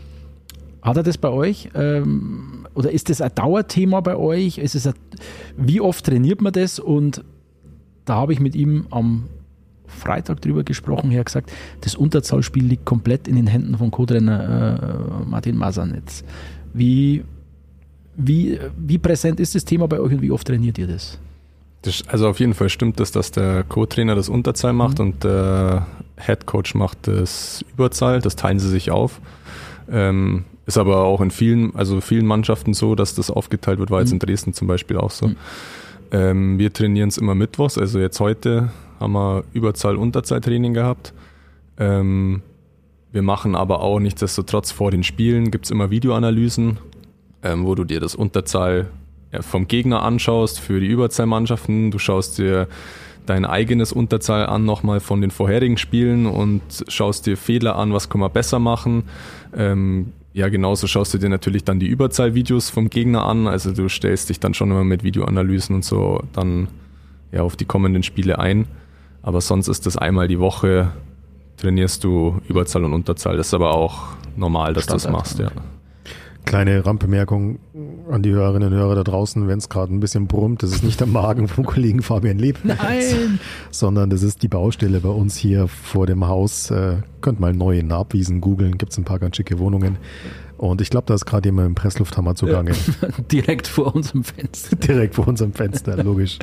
Hat er das bei euch? Ähm, oder ist das ein Dauerthema bei euch? Ist es ein, wie oft trainiert man das? Und da habe ich mit ihm am Freitag drüber gesprochen. Er hat gesagt, das Unterzahlspiel liegt komplett in den Händen von Co-Trainer äh, Martin Masanetz. Wie, wie, wie präsent ist das Thema bei euch und wie oft trainiert ihr das? Das, also auf jeden Fall stimmt es, dass der Co-Trainer das Unterzahl macht Mhm. und der Head Coach macht das Überzahl. Das teilen sie sich auf. Ähm, ist aber auch in vielen, also vielen Mannschaften so, dass das aufgeteilt wird. War jetzt Mhm. in Dresden zum Beispiel auch so. Mhm. Ähm, wir trainieren es immer mittwochs. Also jetzt heute haben wir Überzahl-Unterzahl-Training gehabt. Ähm, wir machen aber auch nichtsdestotrotz vor den Spielen gibt es immer Videoanalysen, ähm, wo du dir das Unterzahl vom Gegner anschaust für die Überzahlmannschaften. Du schaust dir dein eigenes Unterzahl an, nochmal von den vorherigen Spielen und schaust dir Fehler an, was kann man besser machen. Ähm, ja, genauso schaust du dir natürlich dann die Überzahlvideos vom Gegner an. Also du stellst dich dann schon immer mit Videoanalysen und so dann ja auf die kommenden Spiele ein. Aber sonst ist das einmal die Woche trainierst du Überzahl und Unterzahl. Das ist aber auch normal, dass du das machst, ja. Kleine Randbemerkung an die Hörerinnen und Hörer da draußen, wenn es gerade ein bisschen brummt, das ist nicht der Magen vom Kollegen Fabian Leb, Nein! sondern das ist die Baustelle bei uns hier vor dem Haus. Äh, könnt mal neue Nabwiesen googeln, gibt es ein paar ganz schicke Wohnungen. Und ich glaube, da ist gerade jemand im Presslufthammer zugange. <laughs> Direkt vor unserem Fenster. <laughs> Direkt vor unserem Fenster, logisch.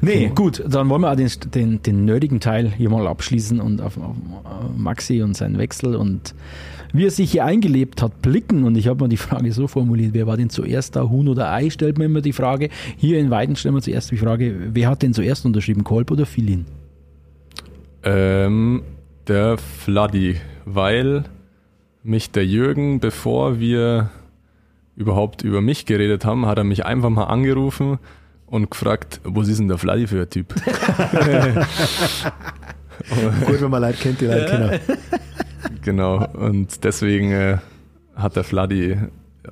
Nee, gut, dann wollen wir auch den, den, den nerdigen Teil hier mal abschließen und auf, auf Maxi und seinen Wechsel und wie er sich hier eingelebt hat, blicken. Und ich habe mal die Frage so formuliert, wer war denn zuerst da, Huhn oder Ei, stellt mir immer die Frage. Hier in Weiden stellen wir zuerst die Frage, wer hat denn zuerst unterschrieben, Kolb oder Filin? Ähm, der Fladdy, weil mich der Jürgen, bevor wir überhaupt über mich geredet haben, hat er mich einfach mal angerufen und gefragt, was ist denn der Fladdy für ein Typ? <laughs> <laughs> Gut, wenn man Leid kennt, die Leid kennen. Genau, und deswegen äh, hat der Fladdy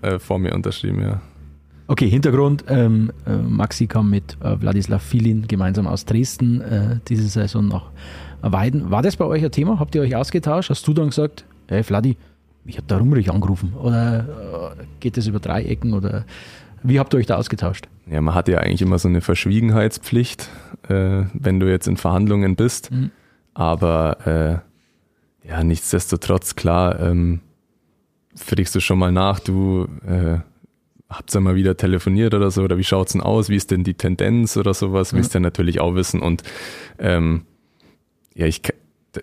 äh, vor mir unterschrieben, ja. Okay, Hintergrund, ähm, äh, Maxi kam mit äh, Wladislav Filin gemeinsam aus Dresden äh, diese Saison nach Weiden. War das bei euch ein Thema? Habt ihr euch ausgetauscht? Hast du dann gesagt, hey Vladi, ich habe da Rumrich angerufen? Oder äh, geht das über drei Ecken? Oder wie habt ihr euch da ausgetauscht? Ja, man hat ja eigentlich immer so eine Verschwiegenheitspflicht, äh, wenn du jetzt in Verhandlungen bist. Mhm. Aber äh, ja, nichtsdestotrotz, klar, ähm, frickst du schon mal nach, du äh, habt ihr mal wieder telefoniert oder so, oder wie schaut's denn aus, wie ist denn die Tendenz oder sowas, willst du ja natürlich auch wissen. Und ähm, ja, ich,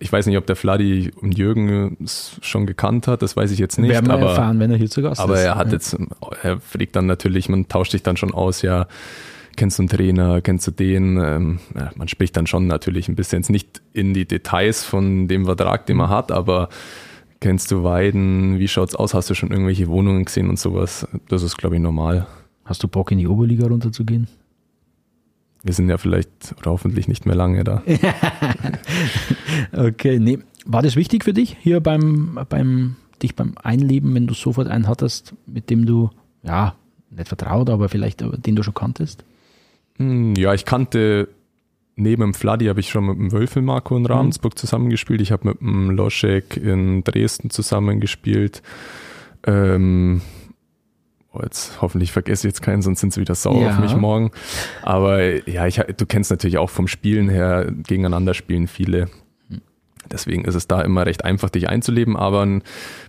ich weiß nicht, ob der Fladi und Jürgen es schon gekannt hat, das weiß ich jetzt nicht. Werden wir aber, erfahren, wenn er hier zu Gast aber ist. er hat Ja. jetzt, er fliegt dann natürlich, man tauscht sich dann schon aus, ja, kennst du einen Trainer, kennst du den? Ähm, ja, man spricht dann schon natürlich ein bisschen jetzt nicht in die Details von dem Vertrag, den man hat, aber kennst du Weiden, wie schaut's aus, hast du schon irgendwelche Wohnungen gesehen und sowas? Das ist, glaube ich, normal. Hast du Bock, in die Oberliga runterzugehen? Wir sind ja vielleicht oder hoffentlich nicht mehr lange da. <laughs> Okay, nee. War das wichtig für dich hier beim, beim, dich beim Einleben, wenn du sofort einen hattest, mit dem du, ja, nicht vertraut, aber vielleicht den du schon kanntest? Hm, Ja, ich kannte neben dem Fladi habe ich schon mit dem Wölfel Marco in Ravensburg zusammengespielt. Ich habe mit dem Loschek in Dresden zusammengespielt. Ähm, oh, jetzt hoffentlich vergesse ich jetzt keinen, sonst sind sie wieder sauer Ja. auf mich morgen. Aber ja, ich, du kennst natürlich auch vom Spielen her, gegeneinander spielen viele. Deswegen ist es da immer recht einfach, dich einzuleben. Aber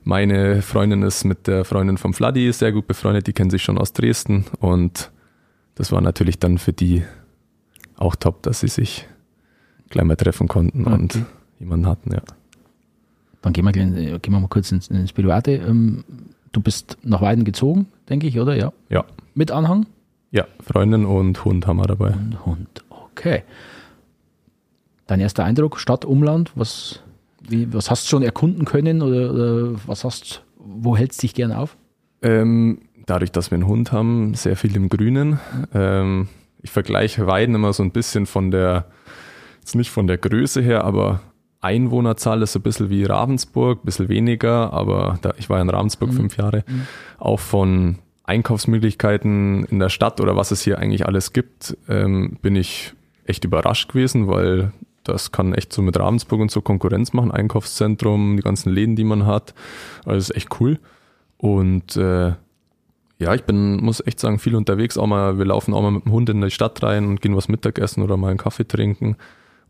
meine Freundin ist mit der Freundin vom Fladi sehr gut befreundet. Die kennen sich schon aus Dresden. Und das war natürlich dann für die auch top, dass sie sich gleich mal treffen konnten Okay. und jemanden hatten, ja. Dann gehen wir, äh, gehen wir mal kurz ins, ins Private. Ähm, du bist nach Weiden gezogen, denke ich, oder? Ja. Ja, Mit Anhang? ja, Freundin und Hund haben wir dabei. Und Hund. Okay. Dein erster Eindruck, Stadt, Umland, was, wie, was hast du schon erkunden können oder, oder was hast, wo hältst du dich gern auf? Ähm, dadurch, dass wir einen Hund haben, sehr viel im Grünen. Ähm, ich vergleiche Weiden immer so ein bisschen von der, jetzt nicht von der Größe her, aber Einwohnerzahl ist so ein bisschen wie Ravensburg, ein bisschen weniger, aber da, ich war in Ravensburg fünf Jahre. Auch von Einkaufsmöglichkeiten in der Stadt oder was es hier eigentlich alles gibt, ähm, bin ich echt überrascht gewesen, weil das kann echt so mit Ravensburg und so Konkurrenz machen. Einkaufszentrum, die ganzen Läden, die man hat. Also ist echt cool. Und äh, ja, ich bin, muss echt sagen, viel unterwegs. Auch mal, wir laufen auch mal mit dem Hund in die Stadt rein und gehen was Mittagessen oder mal einen Kaffee trinken.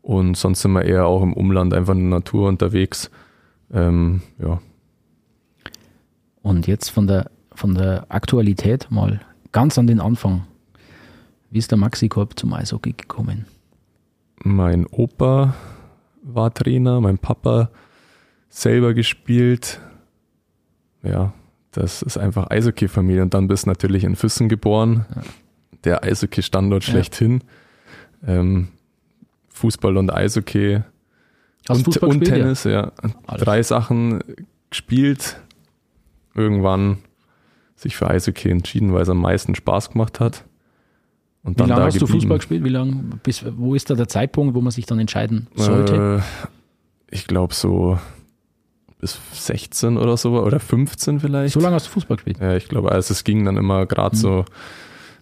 Und sonst sind wir eher auch im Umland, einfach in der Natur unterwegs. Ähm, ja. Und jetzt von der, von der Aktualität mal ganz an den Anfang. Wie ist der Maxi Korb zum Eishockey gekommen? Mein Opa war Trainer, mein Papa selber gespielt. Ja, das ist einfach Eishockey-Familie. Und dann bist du natürlich in Füssen geboren, der Eishockey-Standort Ja. schlechthin. Ähm, Fußball und Eishockey Hast du und, und? Tennis, ja. Alles. Drei Sachen gespielt. Irgendwann sich für Eishockey entschieden, weil es am meisten Spaß gemacht hat. Und Wie dann lange da hast du geblieben. Fußball gespielt? Wie lang, bis, wo ist da der Zeitpunkt, wo man sich dann entscheiden sollte? Äh, ich glaube so bis 16 oder so oder 15 vielleicht. so lange hast du Fußball gespielt? Ja, ich glaube, also es ging dann immer gerade Mhm. so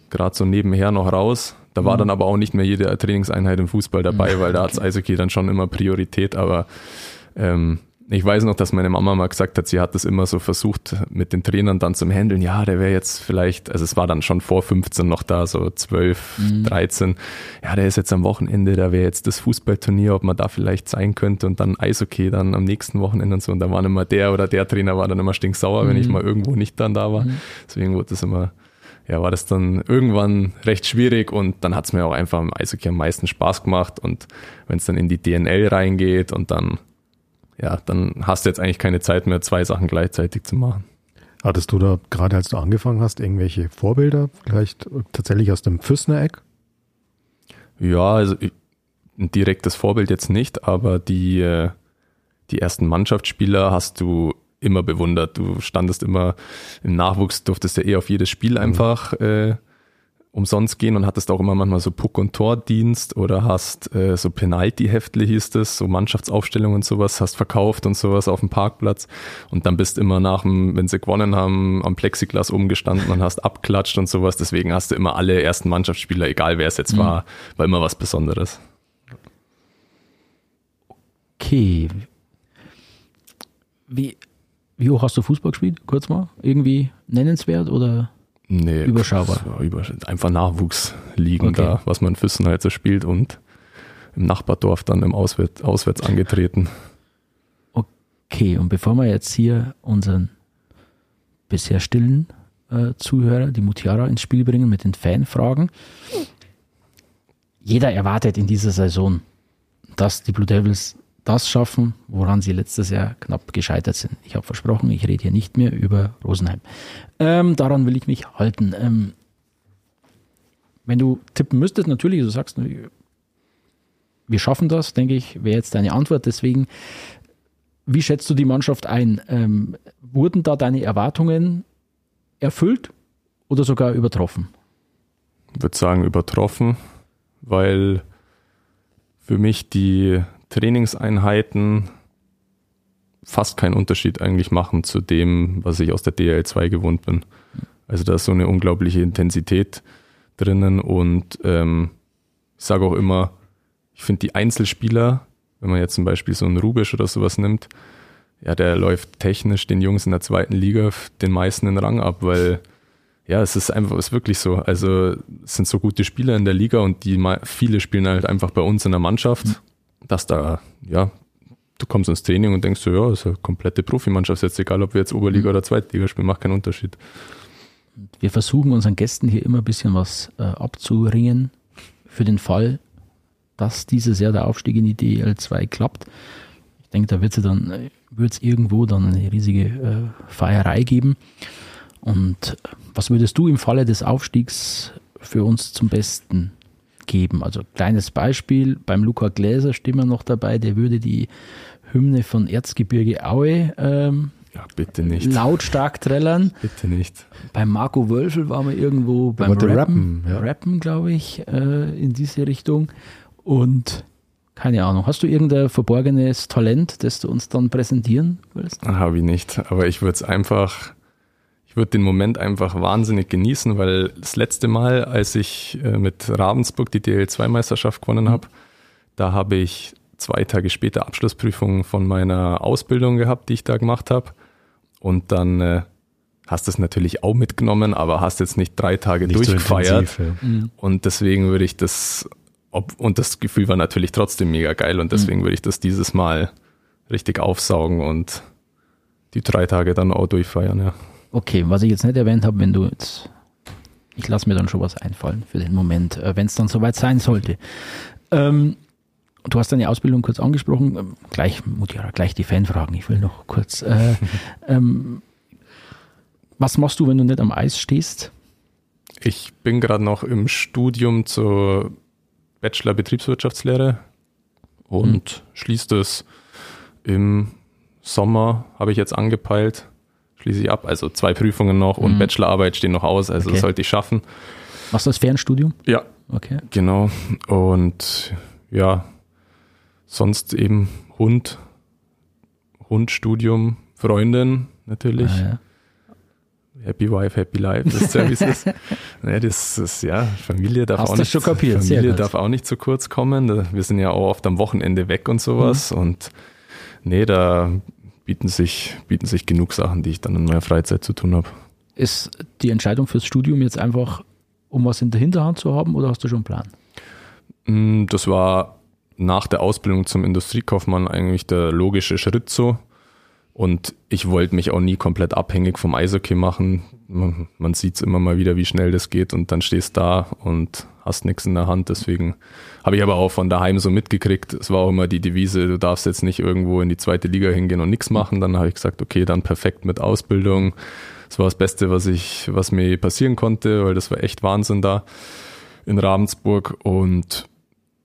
gerade so nebenher noch raus. Da war Mhm. dann aber auch nicht mehr jede Trainingseinheit im Fußball dabei, weil da hat's Eishockey dann schon immer Priorität. Aber ähm, ich weiß noch, dass meine Mama mal gesagt hat, sie hat das immer so versucht mit den Trainern dann zum Handeln. Ja, der wäre jetzt vielleicht, also es war dann schon vor 15 noch da, so 12, Mhm. 13. Ja, der ist jetzt am Wochenende, da wäre jetzt das Fußballturnier, ob man da vielleicht sein könnte und dann Eishockey dann am nächsten Wochenende und so. Und da waren immer der oder der Trainer war dann immer stinksauer, wenn ich Mhm. mal irgendwo nicht dann da war. Deswegen wurde das immer, ja, war das dann irgendwann recht schwierig und dann hat es mir auch einfach im Eishockey am meisten Spaß gemacht und wenn es dann in die DNL reingeht und dann, ja, dann hast du jetzt eigentlich keine Zeit mehr, zwei Sachen gleichzeitig zu machen. Hattest du da gerade als du angefangen hast, irgendwelche Vorbilder? Vielleicht tatsächlich aus dem Füssner-Eck? Ja, also ein direktes Vorbild jetzt nicht, aber die, äh, die ersten Mannschaftsspieler hast du immer bewundert. Du standest immer im Nachwuchs, durftest ja eh auf jedes Spiel einfach äh, umsonst gehen und hattest auch immer manchmal so Puck- und Tordienst oder hast äh, so Penalty-Heftle hieß das, so Mannschaftsaufstellungen und sowas, hast verkauft und sowas auf dem Parkplatz und dann bist immer nach dem, wenn sie gewonnen haben, am Plexiglas umgestanden und hast abklatscht und sowas. Deswegen hast du immer alle ersten Mannschaftsspieler, egal wer es jetzt war, war immer was Besonderes. Okay. Wie, wie hoch hast du Fußball gespielt? Kurz mal. Irgendwie nennenswert oder? Nee, Überschaubar. einfach Nachwuchs liegen Okay. da, was man in Füssen halt so spielt und im Nachbardorf dann im Auswärts, auswärts angetreten. Okay, und bevor wir jetzt hier unseren bisher stillen äh, Zuhörer, die Mutiara, ins Spiel bringen mit den Fanfragen. Jeder erwartet in dieser Saison, dass die Blue Devils das schaffen, woran sie letztes Jahr knapp gescheitert sind. Ich habe versprochen, ich rede hier nicht mehr über Rosenheim. Ähm, daran will ich mich halten. Ähm, wenn du tippen müsstest, natürlich, du sagst, wir schaffen das, denke ich, wäre jetzt deine Antwort. Deswegen, wie schätzt du die Mannschaft ein? Ähm, wurden da deine Erwartungen erfüllt oder sogar übertroffen? Ich würde sagen übertroffen, weil für mich die Trainingseinheiten fast keinen Unterschied eigentlich machen zu dem, was ich aus der DL2 gewohnt bin. Also da ist so eine unglaubliche Intensität drinnen und ähm, ich sage auch immer, ich finde die Einzelspieler, wenn man jetzt zum Beispiel so einen Rubisch oder sowas nimmt, ja, der läuft technisch den Jungs in der zweiten Liga den meisten den Rang ab, weil ja, es ist einfach, es ist wirklich so. Also es sind so gute Spieler in der Liga und die viele spielen halt einfach bei uns in der Mannschaft. Dass da, ja, du kommst ins Training und denkst so, ja, ist eine komplette Profimannschaft, ist jetzt egal, ob wir jetzt Oberliga mhm. oder Zweitliga spielen, macht keinen Unterschied. Wir versuchen unseren Gästen hier immer ein bisschen was äh, abzuringen für den Fall, dass dieses Jahr der Aufstieg in die DL2 klappt. Ich denke, da wird es dann, äh, wird es irgendwo dann eine riesige äh, Feierei geben. Und was würdest du im Falle des Aufstiegs für uns zum Besten geben? Also kleines Beispiel, beim Luca Gläser stehen wir noch dabei, der würde die Hymne von Erzgebirge Aue ähm, ja, bitte nicht. lautstark trällern. <laughs> Bitte nicht. Beim Marco Wölfel waren wir irgendwo beim Rappen, Rappen, ja. Rappen glaube ich, äh, in diese Richtung. Und keine Ahnung, hast du irgendein verborgenes Talent, das du uns dann präsentieren willst? Habe ich nicht, aber ich würde es einfach würde den Moment einfach wahnsinnig genießen, weil das letzte Mal, als ich äh, mit Ravensburg die DL2-Meisterschaft gewonnen mhm. habe, da habe ich zwei Tage später Abschlussprüfungen von meiner Ausbildung gehabt, die ich da gemacht habe. Und dann äh, hast du es natürlich auch mitgenommen, aber hast jetzt nicht drei Tage nicht durchgefeiert. So intensiv, ja. Mhm. Und deswegen würde ich das, ob, und das Gefühl war natürlich trotzdem mega geil und deswegen mhm. würde ich das dieses Mal richtig aufsaugen und die drei Tage dann auch durchfeiern, ja. Okay, was ich jetzt nicht erwähnt habe, wenn du jetzt, ich lasse mir dann schon was einfallen für den Moment, äh, wenn es dann soweit sein sollte. Ähm, du hast deine Ausbildung kurz angesprochen, ähm, gleich, Mutiara, gleich die Fanfragen, ich will noch kurz. Äh, <laughs> ähm, was machst du, wenn du nicht am Eis stehst? Ich bin gerade noch im Studium zur Bachelor Betriebswirtschaftslehre und hm. schließe das im Sommer, habe ich jetzt angepeilt schließe ich ab. Also zwei Prüfungen noch und mhm. Bachelorarbeit stehen noch aus, also okay. das sollte ich schaffen. Machst du das Fernstudium? Ja. Okay. Genau. Und ja, sonst eben Hund, Hundstudium, Freundin natürlich. Ah, ja. Happy Wife, Happy Life, das Services. <laughs> nee, das ist, ja, Familie darf Hast auch nicht, Familie darf auch nicht zu kurz kommen. Wir sind ja auch oft am Wochenende weg und sowas. Mhm. Und nee, da bieten sich, bieten sich genug Sachen, die ich dann in meiner Freizeit zu tun habe. Ist die Entscheidung fürs Studium jetzt einfach, um was in der Hinterhand zu haben oder hast du schon einen Plan? Mm, das war nach der Ausbildung zum Industriekaufmann eigentlich der logische Schritt so. Und ich wollte mich auch nie komplett abhängig vom Eishockey machen. Man sieht es immer mal wieder, wie schnell das geht und dann stehst da und hast nichts in der Hand. Deswegen habe ich aber auch von daheim so mitgekriegt. Es war auch immer die Devise, du darfst jetzt nicht irgendwo in die zweite Liga hingehen und nichts machen. Dann habe ich gesagt, okay, dann perfekt mit Ausbildung. Das war das Beste, was ich, was mir passieren konnte, weil das war echt Wahnsinn da in Ravensburg. Und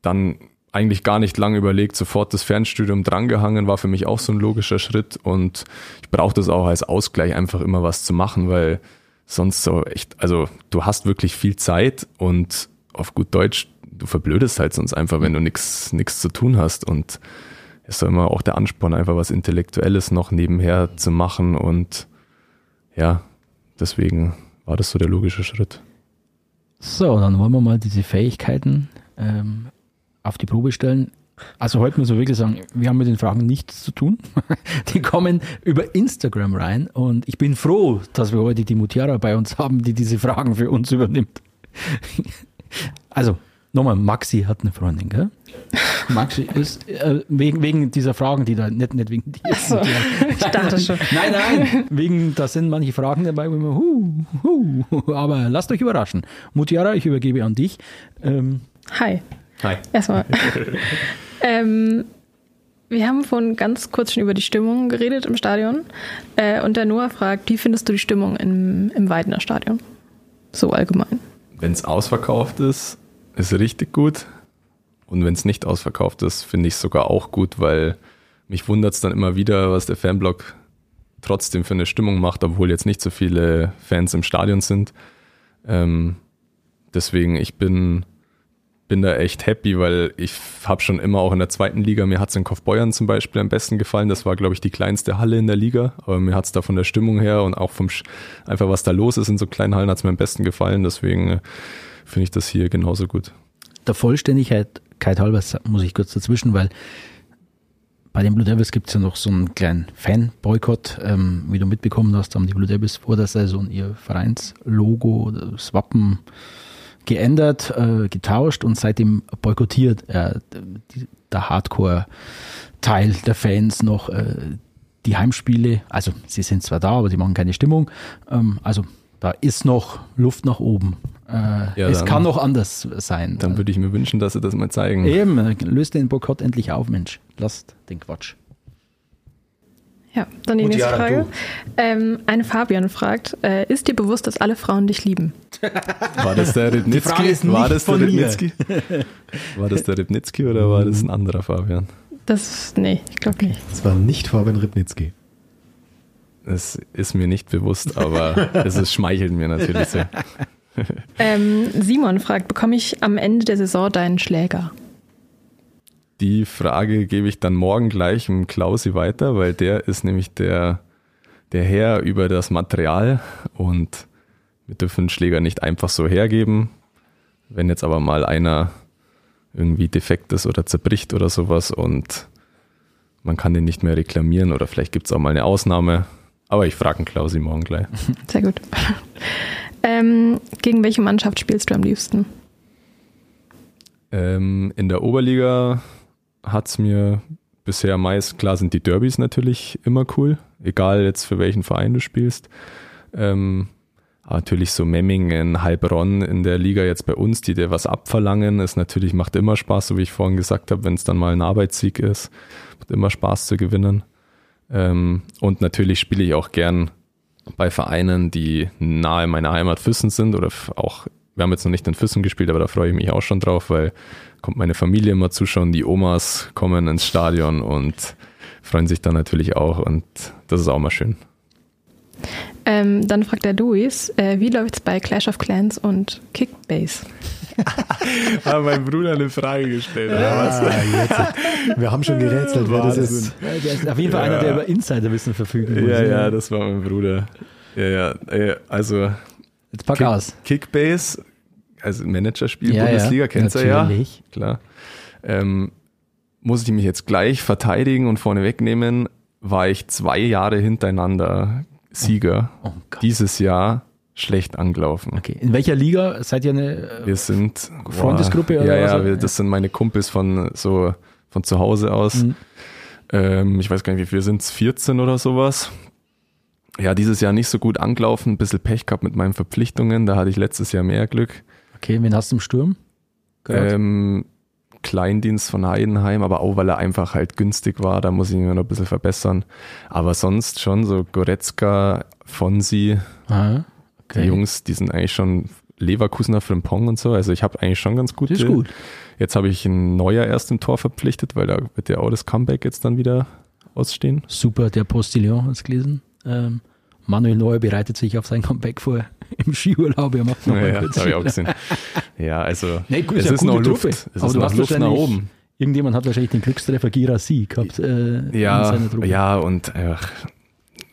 dann eigentlich gar nicht lange überlegt, sofort das Fernstudium drangehangen, war für mich auch so ein logischer Schritt und ich brauche das auch als Ausgleich, einfach immer was zu machen, weil sonst so echt, also du hast wirklich viel Zeit und auf gut Deutsch, du verblödest halt sonst einfach, wenn du nichts zu tun hast und es ist immer auch der Ansporn, einfach was Intellektuelles noch nebenher zu machen und ja, deswegen war das so der logische Schritt. So, dann wollen wir mal diese Fähigkeiten ähm, auf die Probe stellen. Also heute muss man wirklich sagen, wir haben mit den Fragen nichts zu tun. <laughs> Die kommen über Instagram rein und ich bin froh, dass wir heute die Mutiara bei uns haben, die diese Fragen für uns übernimmt. <laughs> Also, nochmal, Maxi hat eine Freundin, gell? Maxi ist äh, wegen, wegen dieser Fragen, die da nicht, nicht wegen dir so, Ich dachte schon. Nein, nein, wegen, da sind manche Fragen dabei, wo immer, hu, hu, aber lasst euch überraschen. Mutiara, ich übergebe an dich. Ähm, Hi. Hi. Erstmal. <laughs> ähm, Wir haben vorhin ganz kurz schon über die Stimmung geredet im Stadion. Äh, und der Noah fragt, wie findest du die Stimmung im, im Weidner Stadion? So allgemein. Wenn es ausverkauft ist, ist richtig gut. Und wenn es nicht ausverkauft ist, finde ich es sogar auch gut, weil mich wundert es dann immer wieder, was der Fanblock trotzdem für eine Stimmung macht, obwohl jetzt nicht so viele Fans im Stadion sind. Ähm, deswegen, ich bin, bin da echt happy, weil ich habe schon immer auch in der zweiten Liga, mir hat es in Kaufbeuern zum Beispiel am besten gefallen. Das war, glaube ich, die kleinste Halle in der Liga, aber mir hat es da von der Stimmung her und auch vom Sch einfach was da los ist in so kleinen Hallen, hat es mir am besten gefallen. Deswegen äh, finde ich das hier genauso gut. Der Vollständigkeit halber muss ich kurz dazwischen, weil bei den Blue Devils gibt es ja noch so einen kleinen Fan-Boykott. Ähm, wie du mitbekommen hast, haben die Blue Devils vor der Saison ihr Vereinslogo, das Wappen geändert, äh, getauscht und seitdem boykottiert äh, die, der Hardcore-Teil der Fans noch äh, die Heimspiele. Also sie sind zwar da, aber sie machen keine Stimmung. Ähm, also da ist noch Luft nach oben. Äh, ja, es kann noch anders sein. Dann würde ich mir wünschen, dass sie das mal zeigen. Eben, löst den Boykott endlich auf, Mensch. Lasst den Quatsch. Ja, dann die Und nächste Frage. Ähm, eine Fabian fragt, äh, ist dir bewusst, dass alle Frauen dich lieben? <laughs> War das der Ribnitzki? War das der Ribnitzki? <laughs> War das der Ribnitzki oder war das ein anderer Fabian? Das, nee, ich glaube nicht. Das war nicht Fabian Ribnitzki. Das ist mir nicht bewusst, aber <laughs> es ist, schmeichelt mir natürlich sehr. ähm, Simon fragt, bekomme ich am Ende der Saison deinen Schläger? Die Frage gebe ich dann morgen gleich im Klausi weiter, weil der ist nämlich der, der Herr über das Material und wir dürfen den Schläger nicht einfach so hergeben. Wenn jetzt aber mal einer irgendwie defekt ist oder zerbricht oder sowas und man kann den nicht mehr reklamieren oder vielleicht gibt es auch mal eine Ausnahme. Aber ich frage den Klausi morgen gleich. <laughs> Sehr gut. Ähm, gegen welche Mannschaft spielst du am liebsten? Ähm, in der Oberliga hat es mir bisher meist, klar sind die Derbys natürlich immer cool, egal jetzt für welchen Verein du spielst. Ähm, natürlich so Memmingen, Heilbronn in der Liga jetzt bei uns, die dir was abverlangen, ist natürlich, macht immer Spaß, so wie ich vorhin gesagt habe, wenn es dann mal ein Arbeitssieg ist, macht immer Spaß zu gewinnen. Ähm, und natürlich spiele ich auch gern bei Vereinen, die nahe meiner Heimat Füssen sind oder auch, wir haben jetzt noch nicht in Füssen gespielt, aber da freue ich mich auch schon drauf, weil kommt meine Familie immer zuschauen, die Omas kommen ins Stadion und freuen sich dann natürlich auch und das ist auch mal schön. Ähm, dann fragt der Luis, äh, wie läuft es bei Clash of Clans und Kickbase? Hat <laughs> mein Bruder eine Frage gestellt. Ah, Wir haben schon gerätselt, wer das ist. Ja, der ist auf jeden Fall ja. einer, der über Insiderwissen verfügen muss. Ja, ja, das war mein Bruder. Ja, ja, also. Jetzt pack Kick, aus. Kickbase, also Managerspiel, ja, Bundesliga, ja. kennst du ja. Klar. Ähm, muss ich mich jetzt gleich verteidigen und vorne wegnehmen, war ich zwei Jahre hintereinander Sieger. Oh, oh Dieses Jahr schlecht angelaufen. Okay. In welcher Liga seid ihr eine äh, wir sind, Freundesgruppe? Boah, ja, ja, wir, das sind meine Kumpels von so von zu Hause aus. Mhm. Ähm, ich weiß gar nicht, wie viel sind es, 14 oder sowas. Ja, dieses Jahr nicht so gut angelaufen, ein bisschen Pech gehabt mit meinen Verpflichtungen, da hatte ich letztes Jahr mehr Glück. Okay, wen hast du im Sturm? Ähm, Kleindienst von Heidenheim, aber auch weil er einfach halt günstig war, da muss ich mir noch ein bisschen verbessern. Aber sonst schon so Goretzka, Fonsi, Aha. Okay. Die Jungs, die sind eigentlich schon Leverkusener Frimpong und so. Also ich habe eigentlich schon ganz gute. ist gut. Jetzt habe ich ein Neuer erst im Tor verpflichtet, weil da wird ja auch das Comeback jetzt dann wieder ausstehen. Super, der Postillon hat es gelesen. Ähm, Manuel Neuer bereitet sich auf sein Comeback vor im Skiurlaub. Er macht noch ja, ja, das habe ich auch gesehen. Ja, also nee, gut, es ist, noch Luft. Es Aber ist noch Luft nach oben. Irgendjemand hat wahrscheinlich den Glückstreffer Girassi gehabt. Äh, ja, ja, und äh,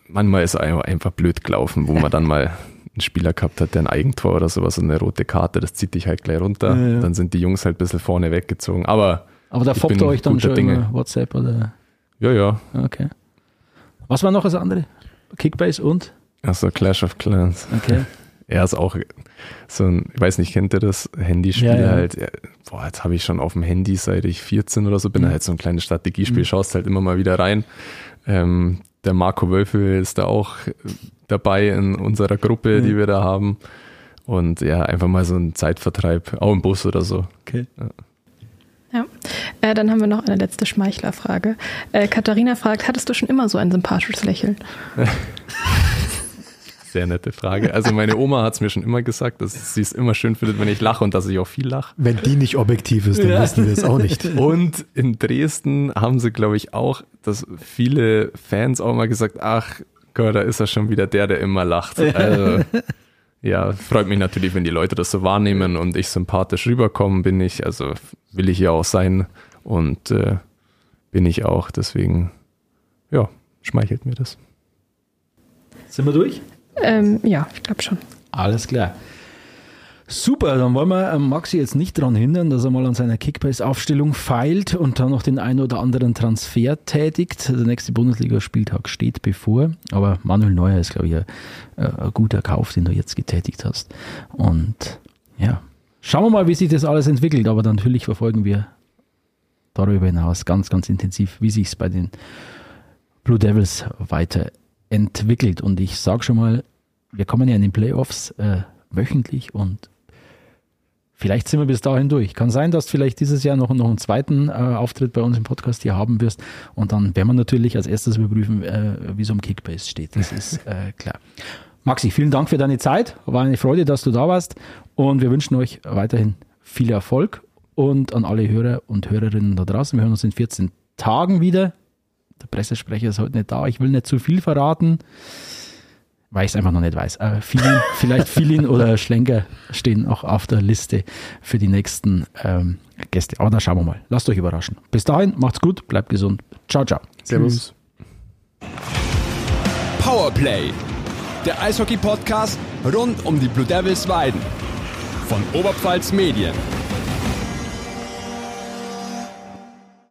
manchmal ist es einfach blöd gelaufen, wo man dann mal einen Spieler gehabt hat, der ein Eigentor oder sowas und eine rote Karte, das zieht dich halt gleich runter. Ja, ja. Dann sind die Jungs halt ein bisschen vorne weggezogen. Aber, Aber da foppt ihr euch dann schon Dinge. WhatsApp oder? Ja, ja. Okay. Was war noch das andere? Kickbase und? Achso, Clash of Clans. Okay. <laughs> Er ist auch so ein, ich weiß nicht, kennt ihr das Handyspiel ja, ja. halt? Boah, jetzt habe ich schon auf dem Handy, seit ich 14 oder so bin, mhm. halt so ein kleines Strategiespiel, mhm. schaust halt immer mal wieder rein. Ähm, der Marco Wölfel ist da auch dabei in unserer Gruppe, mhm. die wir da haben. Und ja, einfach mal so ein Zeitvertreib, auch im Bus oder so. Okay. Ja. ja. Äh, dann haben wir noch eine letzte Schmeichlerfrage. Äh, Katharina fragt, hattest du schon immer so ein sympathisches Lächeln? <laughs> Sehr nette Frage. Also meine Oma hat es mir schon immer gesagt, dass sie es immer schön findet, wenn ich lache und dass ich auch viel lache. Wenn die nicht objektiv ist, dann wissen wir es auch nicht. Und in Dresden haben sie, glaube ich, auch, dass viele Fans auch mal gesagt, ach Gott, da ist er schon wieder der, der immer lacht. Also, ja, freut mich natürlich, wenn die Leute das so wahrnehmen und ich sympathisch rüberkomme, bin ich, also will ich ja auch sein und äh, bin ich auch. Deswegen, ja, schmeichelt mir das. Sind wir durch? Ähm, ja, ich glaube schon. Alles klar. Super, dann wollen wir ähm, Maxi jetzt nicht daran hindern, dass er mal an seiner Kickbase-Aufstellung feilt und dann noch den einen oder anderen Transfer tätigt. Der nächste Bundesligaspieltag steht bevor, aber Manuel Neuer ist, glaube ich, ein, äh, ein guter Kauf, den du jetzt getätigt hast. Und ja, schauen wir mal, wie sich das alles entwickelt, aber natürlich verfolgen wir darüber hinaus ganz, ganz intensiv, wie sich es bei den Blue Devils weiterentwickelt. Und ich sage schon mal, wir kommen ja in den Playoffs äh, wöchentlich und Vielleicht sind wir bis dahin durch. Kann sein, dass vielleicht dieses Jahr noch, noch einen zweiten äh, Auftritt bei uns im Podcast hier haben wirst. Und dann werden wir natürlich als erstes überprüfen, äh, wie es um Kickbase steht. Das ist äh, klar. Maxi, vielen Dank für deine Zeit. War eine Freude, dass du da warst. Und wir wünschen euch weiterhin viel Erfolg. Und an alle Hörer und Hörerinnen da draußen. Wir hören uns in 14 Tagen wieder. Der Pressesprecher ist heute nicht da. Ich will nicht zu viel verraten weil ich es einfach noch nicht weiß. Äh, Filin, <laughs> vielleicht Filin oder Schlenker stehen auch auf der Liste für die nächsten ähm, Gäste. Aber da schauen wir mal. Lasst euch überraschen. Bis dahin, macht's gut, bleibt gesund. Ciao, ciao. Servus. Powerplay, der Eishockey-Podcast rund um die Blue Devils Weiden von Oberpfalz Medien.